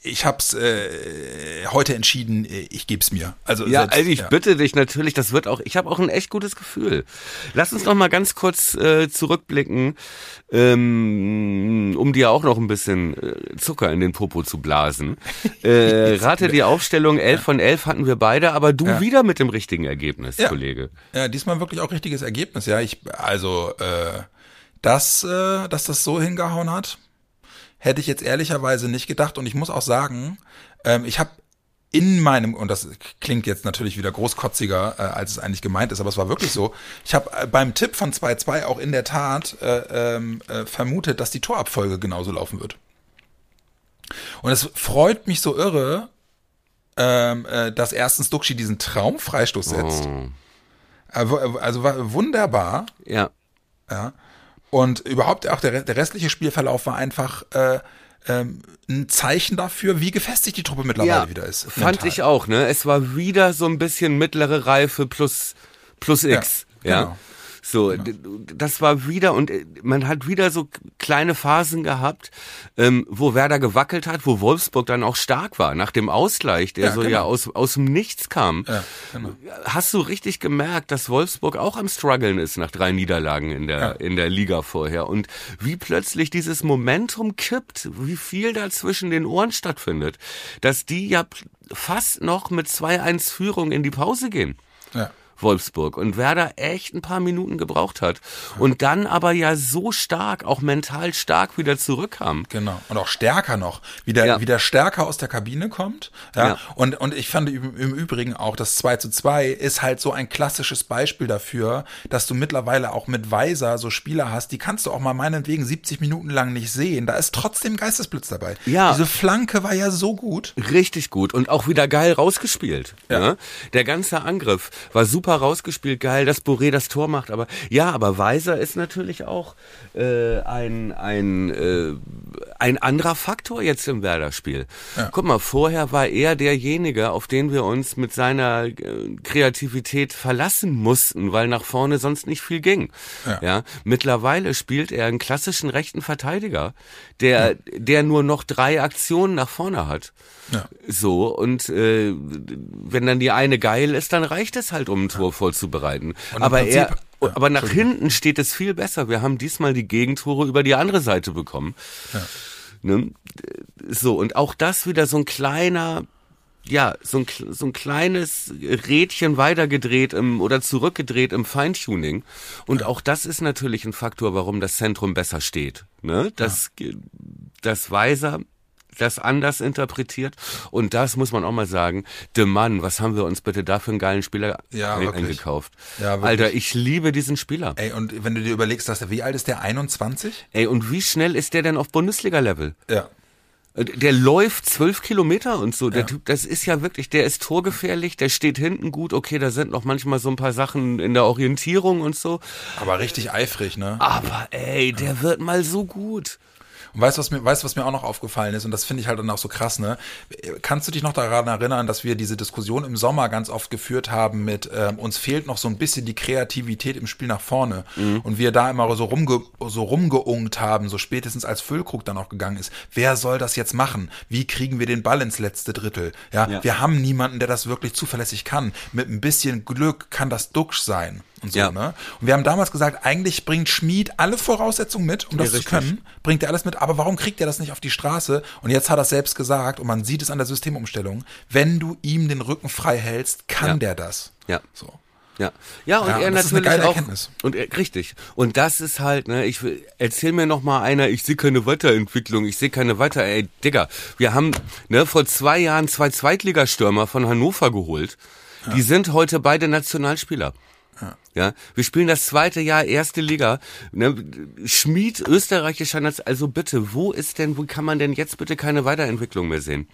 ich hab's äh, heute entschieden, äh, ich geb's mir. Also Ja, selbst, also ich ja. bitte dich natürlich, das wird auch, ich habe auch ein echt gutes Gefühl. Lass uns noch mal ganz kurz äh, zurückblicken, ähm, um dir auch noch ein bisschen äh, Zucker in den Popo zu blasen. Äh, rate die Aufstellung, 11 von 11 hatten wir beide, aber du Ja. wieder mit dem richtigen Ergebnis, Ja. Kollege. Ja, diesmal wirklich auch richtiges Ergebnis. Ja, ich also äh, dass äh, dass das so hingehauen hat, hätte ich jetzt ehrlicherweise nicht gedacht. Und ich muss auch sagen, ähm, ich habe in meinem und das klingt jetzt natürlich wieder großkotziger, äh, als es eigentlich gemeint ist, aber es war wirklich so. Ich habe äh, beim Tipp von 2-2 auch in der Tat äh, ähm, äh, vermutet, dass die Torabfolge genauso laufen wird. Und es freut mich so irre, ähm, äh, dass erstens Duxi diesen Traumfreistoß setzt. Oh. Äh, Also war wunderbar, Ja. ja. Und überhaupt auch der, der restliche Spielverlauf war einfach äh, ähm, ein Zeichen dafür, wie gefestigt die Truppe mittlerweile wieder ist. Fand mental. ich auch, ne? Es war wieder so ein bisschen mittlere Reife plus, plus X. Ja. genau. So, d- das war wieder und äh, man hat wieder so kleine Phasen gehabt, ähm, wo Werder gewackelt hat, wo Wolfsburg dann auch stark war nach dem Ausgleich, der Ja, so genau. ja aus aus dem Nichts kam. Ja, genau. Hast du richtig gemerkt, dass Wolfsburg auch am struggeln ist nach drei Niederlagen in der Ja. in der Liga vorher und wie plötzlich dieses Momentum kippt, wie viel da zwischen den Ohren stattfindet, dass die ja fast noch mit 2-1 Führung in die Pause gehen. Ja. Wolfsburg und Werder echt ein paar Minuten gebraucht hat und dann aber ja so stark, auch mental stark wieder zurückkam. Genau. Und auch stärker noch. Wieder, Ja. wieder stärker aus der Kabine kommt. Ja. Ja. Und, und ich fand im, im Übrigen auch, das 2 zu 2 ist halt so ein klassisches Beispiel dafür, dass du mittlerweile auch mit Weiser so Spieler hast, die kannst du auch mal meinetwegen 70 Minuten lang nicht sehen. Da ist trotzdem Geistesblitz dabei. Ja. Diese Flanke war ja so gut. Richtig gut und auch wieder geil rausgespielt. Ja. Ne? Der ganze Angriff war super rausgespielt, geil, dass Boré das Tor macht. Aber ja, aber Weiser ist natürlich auch äh, ein ein äh, ein anderer Faktor jetzt im Werder-Spiel. Guck mal, vorher war er derjenige, auf den wir uns mit seiner äh, Kreativität verlassen mussten, weil nach vorne sonst nicht viel ging. Ja. Ja, mittlerweile spielt er einen klassischen rechten Verteidiger, der der nur noch drei Aktionen nach vorne hat. Ja. So, und äh, wenn dann die eine geil ist, dann reicht es halt, um ein Tor vorzubereiten. im Aber Prinzip- er, Ja, aber nach hinten steht es viel besser. Wir haben diesmal die Gegentore über die andere Seite bekommen. Ne? So, und auch das wieder so ein kleiner, ja, so ein, so ein kleines Rädchen weitergedreht im, oder zurückgedreht im Feintuning. Und auch das ist natürlich ein Faktor, warum das Zentrum besser steht. Ne? Das, das Weiser das anders interpretiert. Und das muss man auch mal sagen. De Mann, was haben wir uns bitte da für einen geilen Spieler Ja, eingekauft? Ja, wirklich. Alter, ich liebe diesen Spieler. Ey, und wenn du dir überlegst, dass der, wie alt ist der? 21? Ey, und wie schnell ist der denn auf Bundesliga-Level? Ja. Der läuft zwölf Kilometer und so. Der Ja. Typ, das ist ja wirklich, der ist torgefährlich, der steht hinten gut. Okay, da sind noch manchmal so ein paar Sachen in der Orientierung und so. Aber richtig eifrig, ne? Aber ey, der wird mal so gut. Und weißt du, was mir, weißt, was mir auch noch aufgefallen ist? Und das finde ich halt dann auch so krass, ne? Kannst du dich noch daran erinnern, dass wir diese Diskussion im Sommer ganz oft geführt haben mit, ähm, uns fehlt noch so ein bisschen die Kreativität im Spiel nach vorne. Und wir da immer so, rumge so rumgeungt haben, so spätestens als Füllkrug dann auch gegangen ist. Wer soll das jetzt machen? Wie kriegen wir den Ball ins letzte Drittel? Ja, Ja. wir haben niemanden, der das wirklich zuverlässig kann. Mit ein bisschen Glück kann das Duxch sein. Und so, Ja. ne? Und wir haben damals gesagt, eigentlich bringt Schmid alle Voraussetzungen mit, um das Ja, zu können. Bringt er alles mit, aber warum kriegt er das nicht auf die Straße? Und jetzt hat er es selbst gesagt, und man sieht es an der Systemumstellung, wenn du ihm den Rücken frei hältst, kann Ja. der das. Ja. So. Ja, ja und Ja, er und das ist eine natürlich geile auch Erkenntnis. und er, richtig. Und das ist halt, ne, ich will, erzähl mir noch mal einer, ich sehe keine Weiterentwicklung, ich sehe keine Weiter, ey, Digga, wir haben ne vor zwei Jahren zwei Zweitligastürmer von Hannover geholt. Die sind heute beide Nationalspieler. Ja, wir spielen das zweite Jahr erste Liga. Ne, Schmied, österreichischer Nation, also bitte, wo ist denn, wo kann man denn jetzt bitte keine Weiterentwicklung mehr sehen?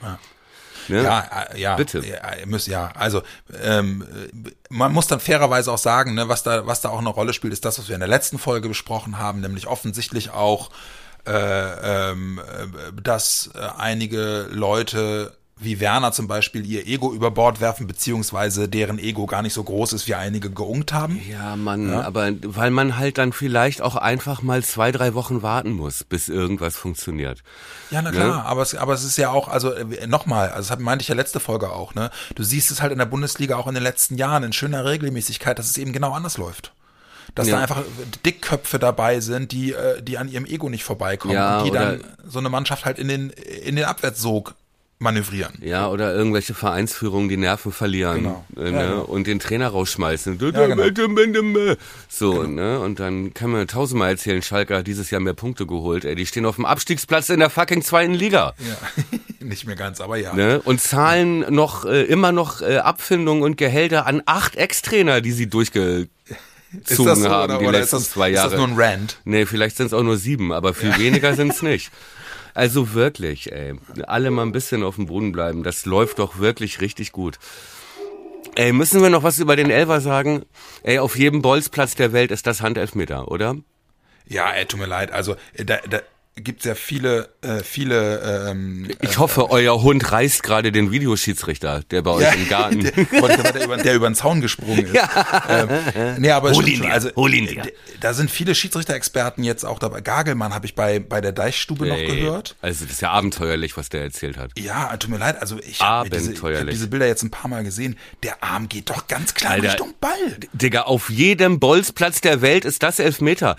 Ne? Ja, äh, ja, Bitte. Ja, müsst, ja, also ähm, äh, man muss dann fairerweise auch sagen, ne, was da, was da auch eine Rolle spielt, ist das, was wir in der letzten Folge besprochen haben, nämlich offensichtlich auch, äh, ähm, äh, dass äh, einige Leute wie Werner zum Beispiel ihr Ego über Bord werfen, beziehungsweise deren Ego gar nicht so groß ist, wie einige geungt haben. Ja, Mann, aber weil man halt dann vielleicht auch einfach mal zwei, drei Wochen warten muss, bis irgendwas funktioniert. Ja, na klar, aber, es, aber es ist ja auch, also äh, nochmal, also das meinte ich ja letzte Folge auch, ne? Du siehst es halt in der Bundesliga auch in den letzten Jahren in schöner Regelmäßigkeit, dass es eben genau anders läuft. Dass Ja. da einfach Dickköpfe dabei sind, die, äh, die an ihrem Ego nicht vorbeikommen Ja, und die dann so eine Mannschaft halt in den, in den Abwärtssog manövrieren. Ja, oder irgendwelche Vereinsführungen die Nerven verlieren Genau. äh, Ja, ne? genau. und den Trainer rausschmeißen. Ja, genau. So, ne? Und dann kann man tausendmal erzählen, Schalke hat dieses Jahr mehr Punkte geholt. Ey, die stehen auf dem Abstiegsplatz in der fucking zweiten Liga. Ja. nicht mehr ganz, aber ja. Ne? Und zahlen noch äh, immer noch äh, Abfindungen und Gehälter an acht Ex-Trainer, die sie durchgezogen Ist das so, haben oder, die oder letzten ist das, zwei Jahre. Ist das nur ein Rant? Nee, vielleicht sind es auch nur sieben, aber viel weniger sind es nicht. Also wirklich, ey. Alle mal ein bisschen auf dem Boden bleiben. Das läuft doch wirklich richtig gut. Ey, müssen wir noch was über den Elver sagen? Ey, auf jedem Bolzplatz der Welt ist das Handelfmeter, oder? Ja, ey, tut mir leid. Also äh, da, da gibt's ja viele, äh, viele. Ähm, Ich hoffe, euer Hund reißt gerade den Videoschiedsrichter, der bei euch im Garten. Der, der, über, der über den Zaun gesprungen ist. Ähm, nee, aber es Hol ihn schon. also, hol ihn dir. Da sind viele Schiedsrichter-Experten jetzt auch dabei. Gagelmann habe ich bei, bei der Deichstube noch Ey, gehört. Also das ist ja abenteuerlich, was der erzählt hat. Ja, tut mir leid. Also ich habe diese, ich hab diese Bilder jetzt ein paar Mal gesehen. Der Arm geht doch ganz klar Alter. Richtung Ball. Digga, auf jedem Bolzplatz der Welt ist das Elfmeter.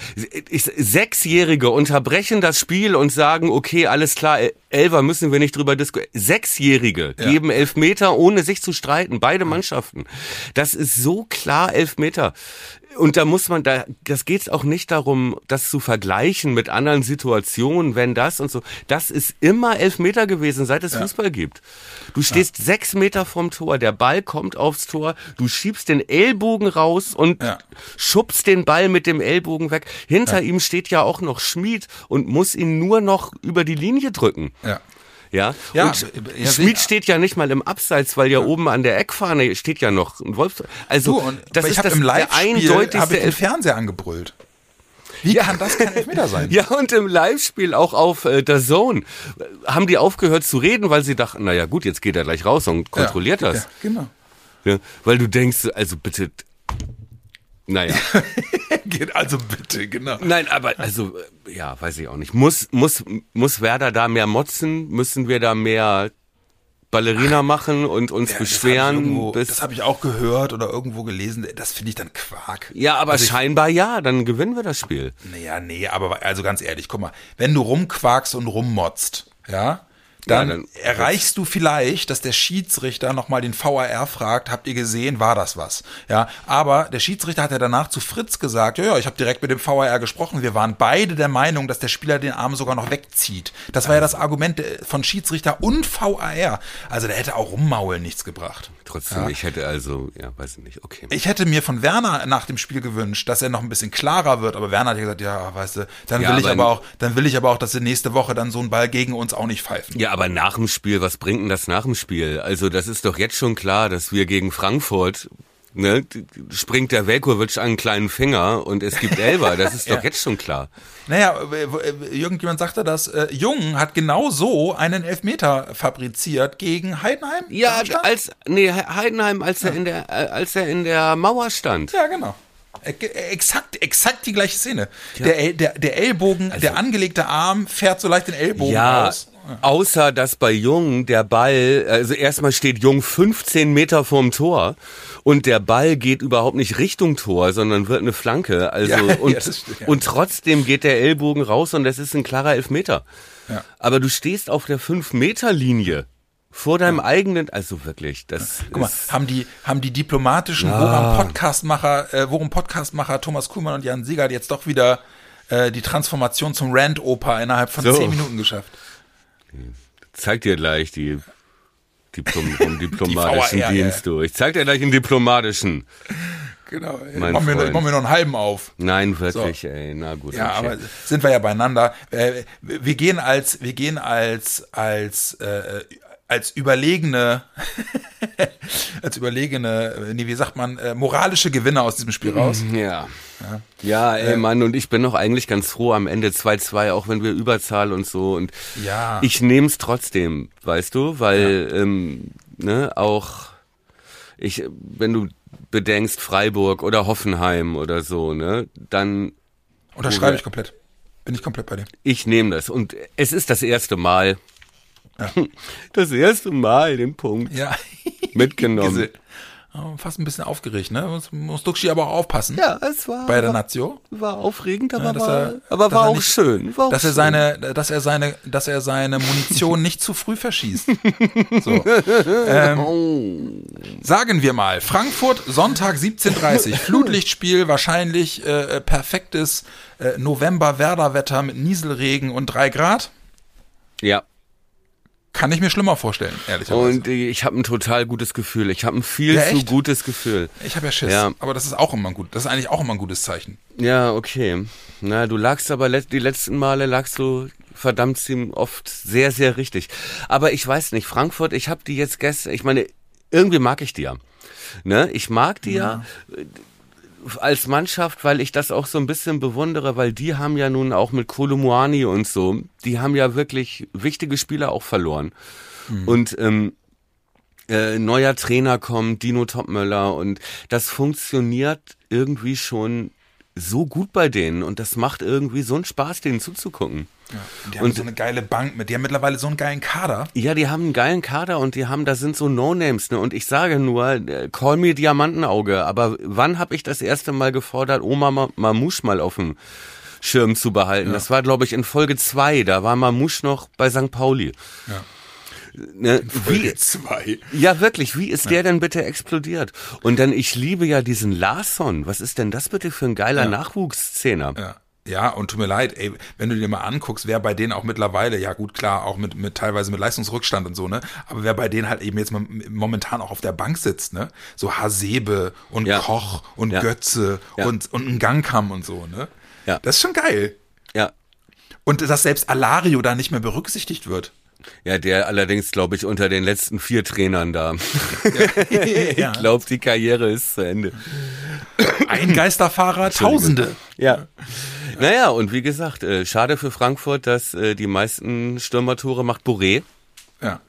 Sechsjährige unterbrechen das Spiel und sagen, okay, alles klar, Elfer müssen wir nicht drüber diskutieren. Sechsjährige Ja. geben Elfmeter, ohne sich zu streiten, beide Mannschaften. Das ist so klar Elfmeter. Und da muss man, da, das geht auch nicht darum, das zu vergleichen mit anderen Situationen, wenn das und so. Das ist immer Elfmeter gewesen, seit es Fußball gibt. Du stehst sechs Meter vom Tor, der Ball kommt aufs Tor, du schiebst den Ellbogen raus und Ja. schubst den Ball mit dem Ellbogen weg. Hinter ihm steht ja auch noch Schmied und muss ihn nur noch über die Linie drücken. Ja. Ja, Ja, und ja, Schmied sicher. steht ja nicht mal im Abseits, weil ja, oben an der Eckfahne steht ja noch ein Wolf. Also Du, das ist ich habe das im eindeutigste ich den Fernseher angebrüllt. Wie kann das kein Elfmeter sein? Ja, und im Live-Spiel auch auf äh, der Zone haben die aufgehört zu reden, weil sie dachten, naja gut, jetzt geht er gleich raus und kontrolliert ja, das. Ja, genau. Ja, weil du denkst, also bitte, naja. Also bitte, genau. Nein, aber also, äh, ja, weiß ich auch nicht. Muss, muss, muss Werder da mehr motzen? Müssen wir da mehr Ballerina machen und uns Ja, hab ich beschweren? Das habe ich auch gehört oder irgendwo gelesen. Das finde ich dann Quark. ja, aber Also ich- scheinbar ja, dann gewinnen wir das Spiel. Naja, nee, aber also ganz ehrlich, guck mal, wenn du rumquakst und rummotzt, ja, dann, Ja, dann- erreichst du vielleicht, dass der Schiedsrichter nochmal den VAR fragt, habt ihr gesehen, war das was? Ja, aber der Schiedsrichter hat ja danach zu Fritz gesagt, ja, ja, ich habe direkt mit dem VAR gesprochen, wir waren beide der Meinung, dass der Spieler den Arm sogar noch wegzieht. Das war ja das Argument von Schiedsrichter und VAR. Also der hätte auch rummaulen nichts gebracht. Trotzdem, ich hätte also, ja, weiß ich nicht, okay. Ich hätte mir von Werner nach dem Spiel gewünscht, dass er noch ein bisschen klarer wird, aber Werner hat ja gesagt, ja, weißt du, dann Ja, will ich aber- aber auch, dann will ich aber auch, dass sie nächste Woche dann so einen Ball gegen uns auch nicht pfeifen. Ja, aber nach dem Spiel, was bringt denn das nach dem Spiel? Also das ist doch jetzt schon klar, dass wir gegen Frankfurt, ne, springt der Velkovic an einen kleinen Finger und es gibt Elber. Das ist doch Ja. jetzt schon klar. Naja, äh, wo- äh, irgendjemand sagte das, äh, Jung hat genau so einen Elfmeter fabriziert gegen Heidenheim. Ja, als nee Heidenheim, als er in der äh, als er in der Mauer stand. Ja, genau. Äh, ge- äh, Exakt, exakt die gleiche Szene. Der, El- der, der Ellbogen, der angelegte Arm fährt so leicht den Ellbogen Also Ja, aus. Außer dass bei Jung der Ball, also erstmal steht Jung 15 Meter vorm Tor und der Ball geht überhaupt nicht Richtung Tor, sondern wird eine Flanke. Also Ja, ja, und, ja. und trotzdem geht der Ellbogen raus und das ist ein klarer Elfmeter. Ja. Aber du stehst auf der 5-Meter-Linie vor deinem eigenen, also wirklich, das Guck mal, haben die, haben die diplomatischen Worum Podcastmacher, äh, Worum Podcastmacher Thomas Kuhlmann und Jan Siegert jetzt doch wieder äh, die Transformation zum Rand-Oper innerhalb von So. zehn Minuten geschafft. Zeig dir gleich die Diplom, den diplomatischen VAR, Dienst durch. Ich zeig dir gleich den diplomatischen. Genau. Mein Machen wir, machen wir noch einen halben auf. Nein, wirklich, ey, na gut. Ja, aber sind wir ja beieinander. Äh, wir gehen als, wir gehen als, als äh, als überlegene, als überlegene, nee, wie sagt man, äh, moralische Gewinner aus diesem Spiel raus. Ja. Ja, ey, Mann, und ich bin doch eigentlich ganz froh am Ende 2-2, auch wenn wir Überzahl und so. Und Ja. ich nehme es trotzdem, weißt du, weil ähm, ne, auch ich, wenn du bedenkst Freiburg oder Hoffenheim oder so, ne, dann Unterschreibe ich komplett. Bin ich komplett bei dir. ich nehme das. Und es ist das erste Mal, Ja. Das erste Mal den Punkt Ja. mitgenommen. Fast ein bisschen aufgeregt, ne? Muss, muss Duxi aber auch aufpassen. Ja, es war, Bei der Nazio. war aufregend, aber Ja, war, er- aber war er auch nicht- schön. War auch dass er schön. seine, dass er seine, dass er seine Munition nicht zu früh verschießt. So. Ähm, sagen wir mal, Frankfurt, Sonntag 17.30 Flutlichtspiel, wahrscheinlich äh, perfektes äh, November-Werder-Wetter mit Nieselregen und drei Grad. Ja. Kann ich mir schlimmer vorstellen, ehrlicherweise. Und äh, ich habe ein total gutes Gefühl. Ich habe ein viel Ja, zu echt? gutes Gefühl. ich habe ja Schiss, Ja. aber das ist auch immer gut. Das ist eigentlich auch immer ein gutes Zeichen. Ja, okay. Na, du lagst aber let die letzten Male lagst du verdammt ziemlich oft sehr, sehr richtig. Aber ich weiß nicht, Frankfurt, ich habe die jetzt gestern, ich meine, irgendwie mag ich die ja. Ne? Ich mag die ja. äh, als Mannschaft, weil ich das auch so ein bisschen bewundere, weil die haben ja nun auch mit Kolumuani und so, die haben ja wirklich wichtige Spieler auch verloren. Und ähm, äh, neuer Trainer kommt, Dino Topmöller und das funktioniert irgendwie schon so gut bei denen und das macht irgendwie so einen Spaß, denen zuzugucken. Die haben Und- so eine geile Bank mit, die haben mittlerweile so einen geilen Kader. Ja, die haben einen geilen Kader und die haben, da sind so No-Names, ne? Und ich sage nur, äh, call me Diamantenauge. Aber wann habe ich das erste Mal gefordert, Oma Ma- Mamouche mal auf dem Schirm zu behalten? Das war, glaube ich, in Folge zwei. Da war Mamouche noch bei St. Pauli. Ja. Ne? Wie, zwei. ja, wirklich, wie ist der denn bitte explodiert? Und dann, ich liebe ja diesen Larsson. Was ist denn das bitte für ein geiler Nachwuchsszehner? Ja. Ja, und tut mir leid, ey, wenn du dir mal anguckst, wer bei denen auch mittlerweile, ja gut, klar, auch mit, mit teilweise mit Leistungsrückstand und so, ne, aber wer bei denen halt eben jetzt mom- momentan auch auf der Bank sitzt, ne, so Hasebe und Ja. Koch und Ja. Götze Ja. und, und ein Gangkamm und so, ne, Ja. das ist schon geil. Ja. Und dass selbst Alario da nicht mehr berücksichtigt wird. Ja, der allerdings, glaube ich, unter den letzten vier Trainern da. ja. Ich glaube, die Karriere ist zu Ende. Ein Geisterfahrer, Tausende. Ja. Naja, und wie gesagt, äh, schade für Frankfurt, dass äh, die meisten Stürmertore macht Boré. Ja.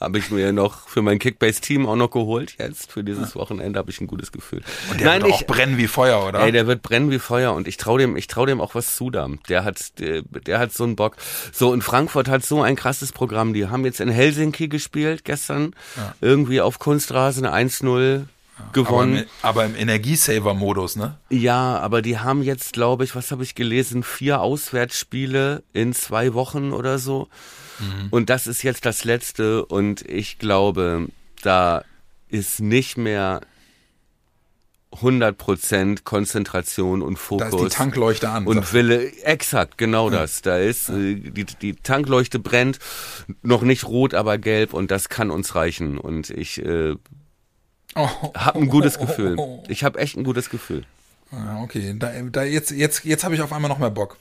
Habe ich mir noch für mein Kickbase-Team auch noch geholt. Jetzt für dieses Wochenende habe ich ein gutes Gefühl. Und der wird auch brennen wie Feuer, oder? Ey, der wird brennen wie Feuer und ich trau dem, ich trau dem auch was zu da. Der hat, der, der hat so einen Bock. So, und Frankfurt hat so ein krasses Programm. Die haben jetzt in Helsinki gespielt gestern. Irgendwie auf Kunstrasen 1-0 aber, gewonnen. im, aber im Energiesaver-Modus, ne? Ja, aber die haben jetzt, glaube ich, was habe ich gelesen, vier Auswärtsspiele in zwei Wochen oder so. Und das ist jetzt das letzte und ich glaube, da ist nicht mehr 100% Konzentration und Da Fokus. ist die Tankleuchte an. Und Wille, exakt, genau das. Da ist, äh, die, die Tankleuchte brennt, noch nicht rot, aber gelb und das kann uns reichen. Und ich äh, oh, habe ein gutes Gefühl. Ich habe echt ein gutes Gefühl. Ja, okay. Da, da jetzt jetzt, jetzt habe ich auf einmal noch mehr Bock.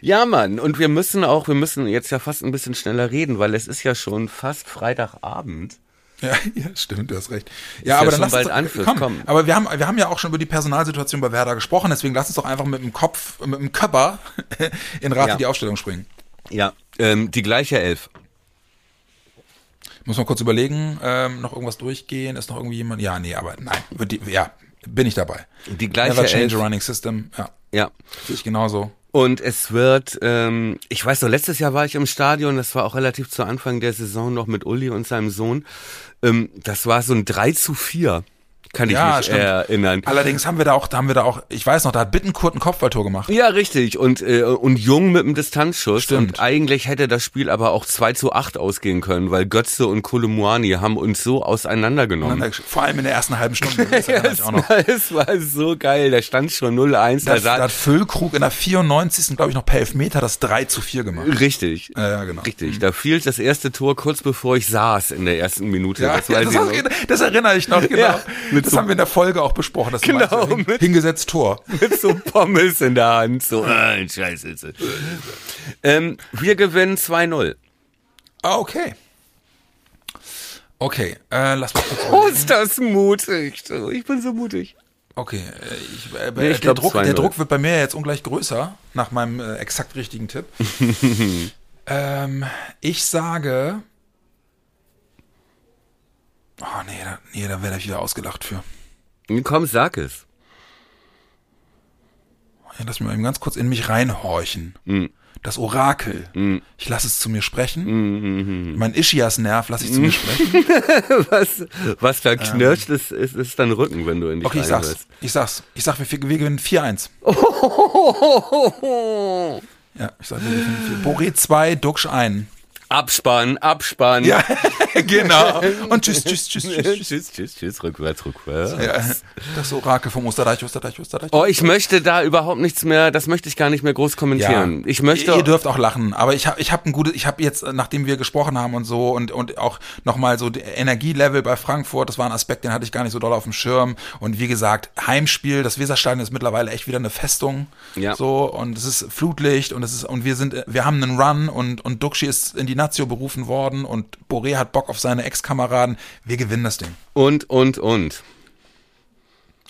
Ja, Mann, und wir müssen auch, wir müssen jetzt ja fast ein bisschen schneller reden, weil es ist ja schon fast Freitagabend. Ja, ja, stimmt, du hast recht. Ja, ja aber dann schon lass bald uns, Anpfiff, komm, komm. Aber wir haben, wir haben ja auch schon über die Personalsituation bei Werder gesprochen, deswegen lass uns doch einfach mit dem Kopf, mit dem Körper in Rate Ja. die Aufstellung springen. Ja, ähm, die gleiche Elf. Muss mal kurz überlegen, ähm, noch irgendwas durchgehen, ist noch irgendwie jemand? Ja, nee, aber nein, die, ja, bin ich dabei. Die gleiche Never change Elf. a running system, ja, Ja. sehe ich genauso. Und es wird, ähm, ich weiß noch, letztes Jahr war ich im Stadion, das war auch relativ zu Anfang der Saison noch mit Uli und seinem Sohn. Ähm, das war so ein 3 zu 4, kann ich Ja, mich stimmt. erinnern. Allerdings haben wir da auch, da haben wir da auch, ich weiß noch, da hat Bittenkurt ein Kopfballtor gemacht. Ja, richtig. Und, äh, und Jung mit dem Distanzschuss. Stimmt. Und eigentlich hätte das Spiel aber auch 2 zu 8 ausgehen können, weil Götze und Kolumuani haben uns so auseinandergenommen. Vor allem in der ersten halben Stunde. Das ich auch noch. Es war so geil, da stand schon 0-1. Da da hat Füllkrug in der 94. glaube ich noch per Elfmeter das 3 zu 4 gemacht. richtig. Ja, ja, genau. Richtig, da fiel das erste Tor kurz bevor ich saß in der ersten Minute. Ja, das, noch. das, das erinnere ich noch, genau. Ja, mit das so- haben wir in der Folge auch besprochen. Das Genau, du, hin, mit- hingesetzt Tor. mit so Pommes in der Hand. So, äh, scheiße. Ähm, wir gewinnen 2-0. Ah, okay. Okay, äh, lass mal kurz Oh, ist das mutig. Ich bin so mutig. Okay, äh, ich, äh, Nee, ich der, glaub, Druck, 2-0. der Druck wird bei mir jetzt ungleich größer, nach meinem äh, exakt richtigen Tipp. ähm, ich sage. Oh, nee, da, nee, da werde ich wieder ausgelacht für. Komm, sag es. Ja, lass mich mal eben ganz kurz in mich reinhorchen. Das Orakel. Ich lasse es zu mir sprechen. Mein Ischias-Nerv lasse ich zu mir sprechen. Was, was da knirscht, ist, ist, ist dein Rücken, wenn du in dich Okay, ich sag's. Ich sag's. Ich sag, wir, wir gewinnen 4-1. Ja, ich sag, wir gewinnen 4. Boré 2, Duxch 1. Abspann, Abspann. Ja, genau. Und tschüss, tschüss, tschüss, tschüss. tschüss. tschüss, tschüss, tschüss, rückwärts, rückwärts. Ja, das Orakel vom Osterreich, Osterreich, Osterreich. Oh, ich möchte da überhaupt nichts mehr, das möchte ich gar nicht mehr groß kommentieren. Ich möchte. Ihr, ihr dürft auch lachen, aber ich habe ich hab ein gutes, ich habe jetzt, nachdem wir gesprochen haben und so und und auch nochmal so die Energielevel bei Frankfurt, das war ein Aspekt, den hatte ich gar nicht so doll auf dem Schirm. Und wie gesagt, Heimspiel, das Weserstadion ist mittlerweile echt wieder eine Festung. Ja. So und es ist Flutlicht und es ist und wir sind, wir haben einen Run und und Duxi ist in die Nazio berufen worden und Boré hat Bock auf seine Ex-Kameraden. Wir gewinnen das Ding. und, und, und.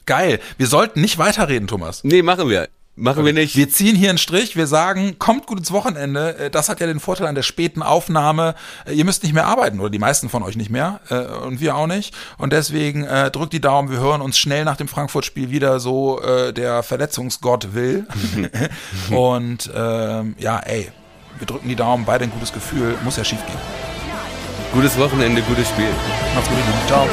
Geil. Wir sollten nicht weiterreden, Thomas. Nee, machen wir. Machen wir nicht. Wir ziehen hier einen Strich, wir sagen, kommt gut ins Wochenende. Äh, Das hat ja den Vorteil an der späten Aufnahme. Äh, Ihr müsst nicht mehr arbeiten oder die meisten von euch nicht mehr äh, und wir auch nicht. Und deswegen drückt die Daumen, wir hören uns schnell nach dem Frankfurt-Spiel wieder, so der Verletzungsgott will. und ähm, ja, ey, wir drücken die Daumen, beide ein gutes Gefühl, muss ja schief gehen. Gutes Wochenende, gutes Spiel. Macht's gut. Ciao.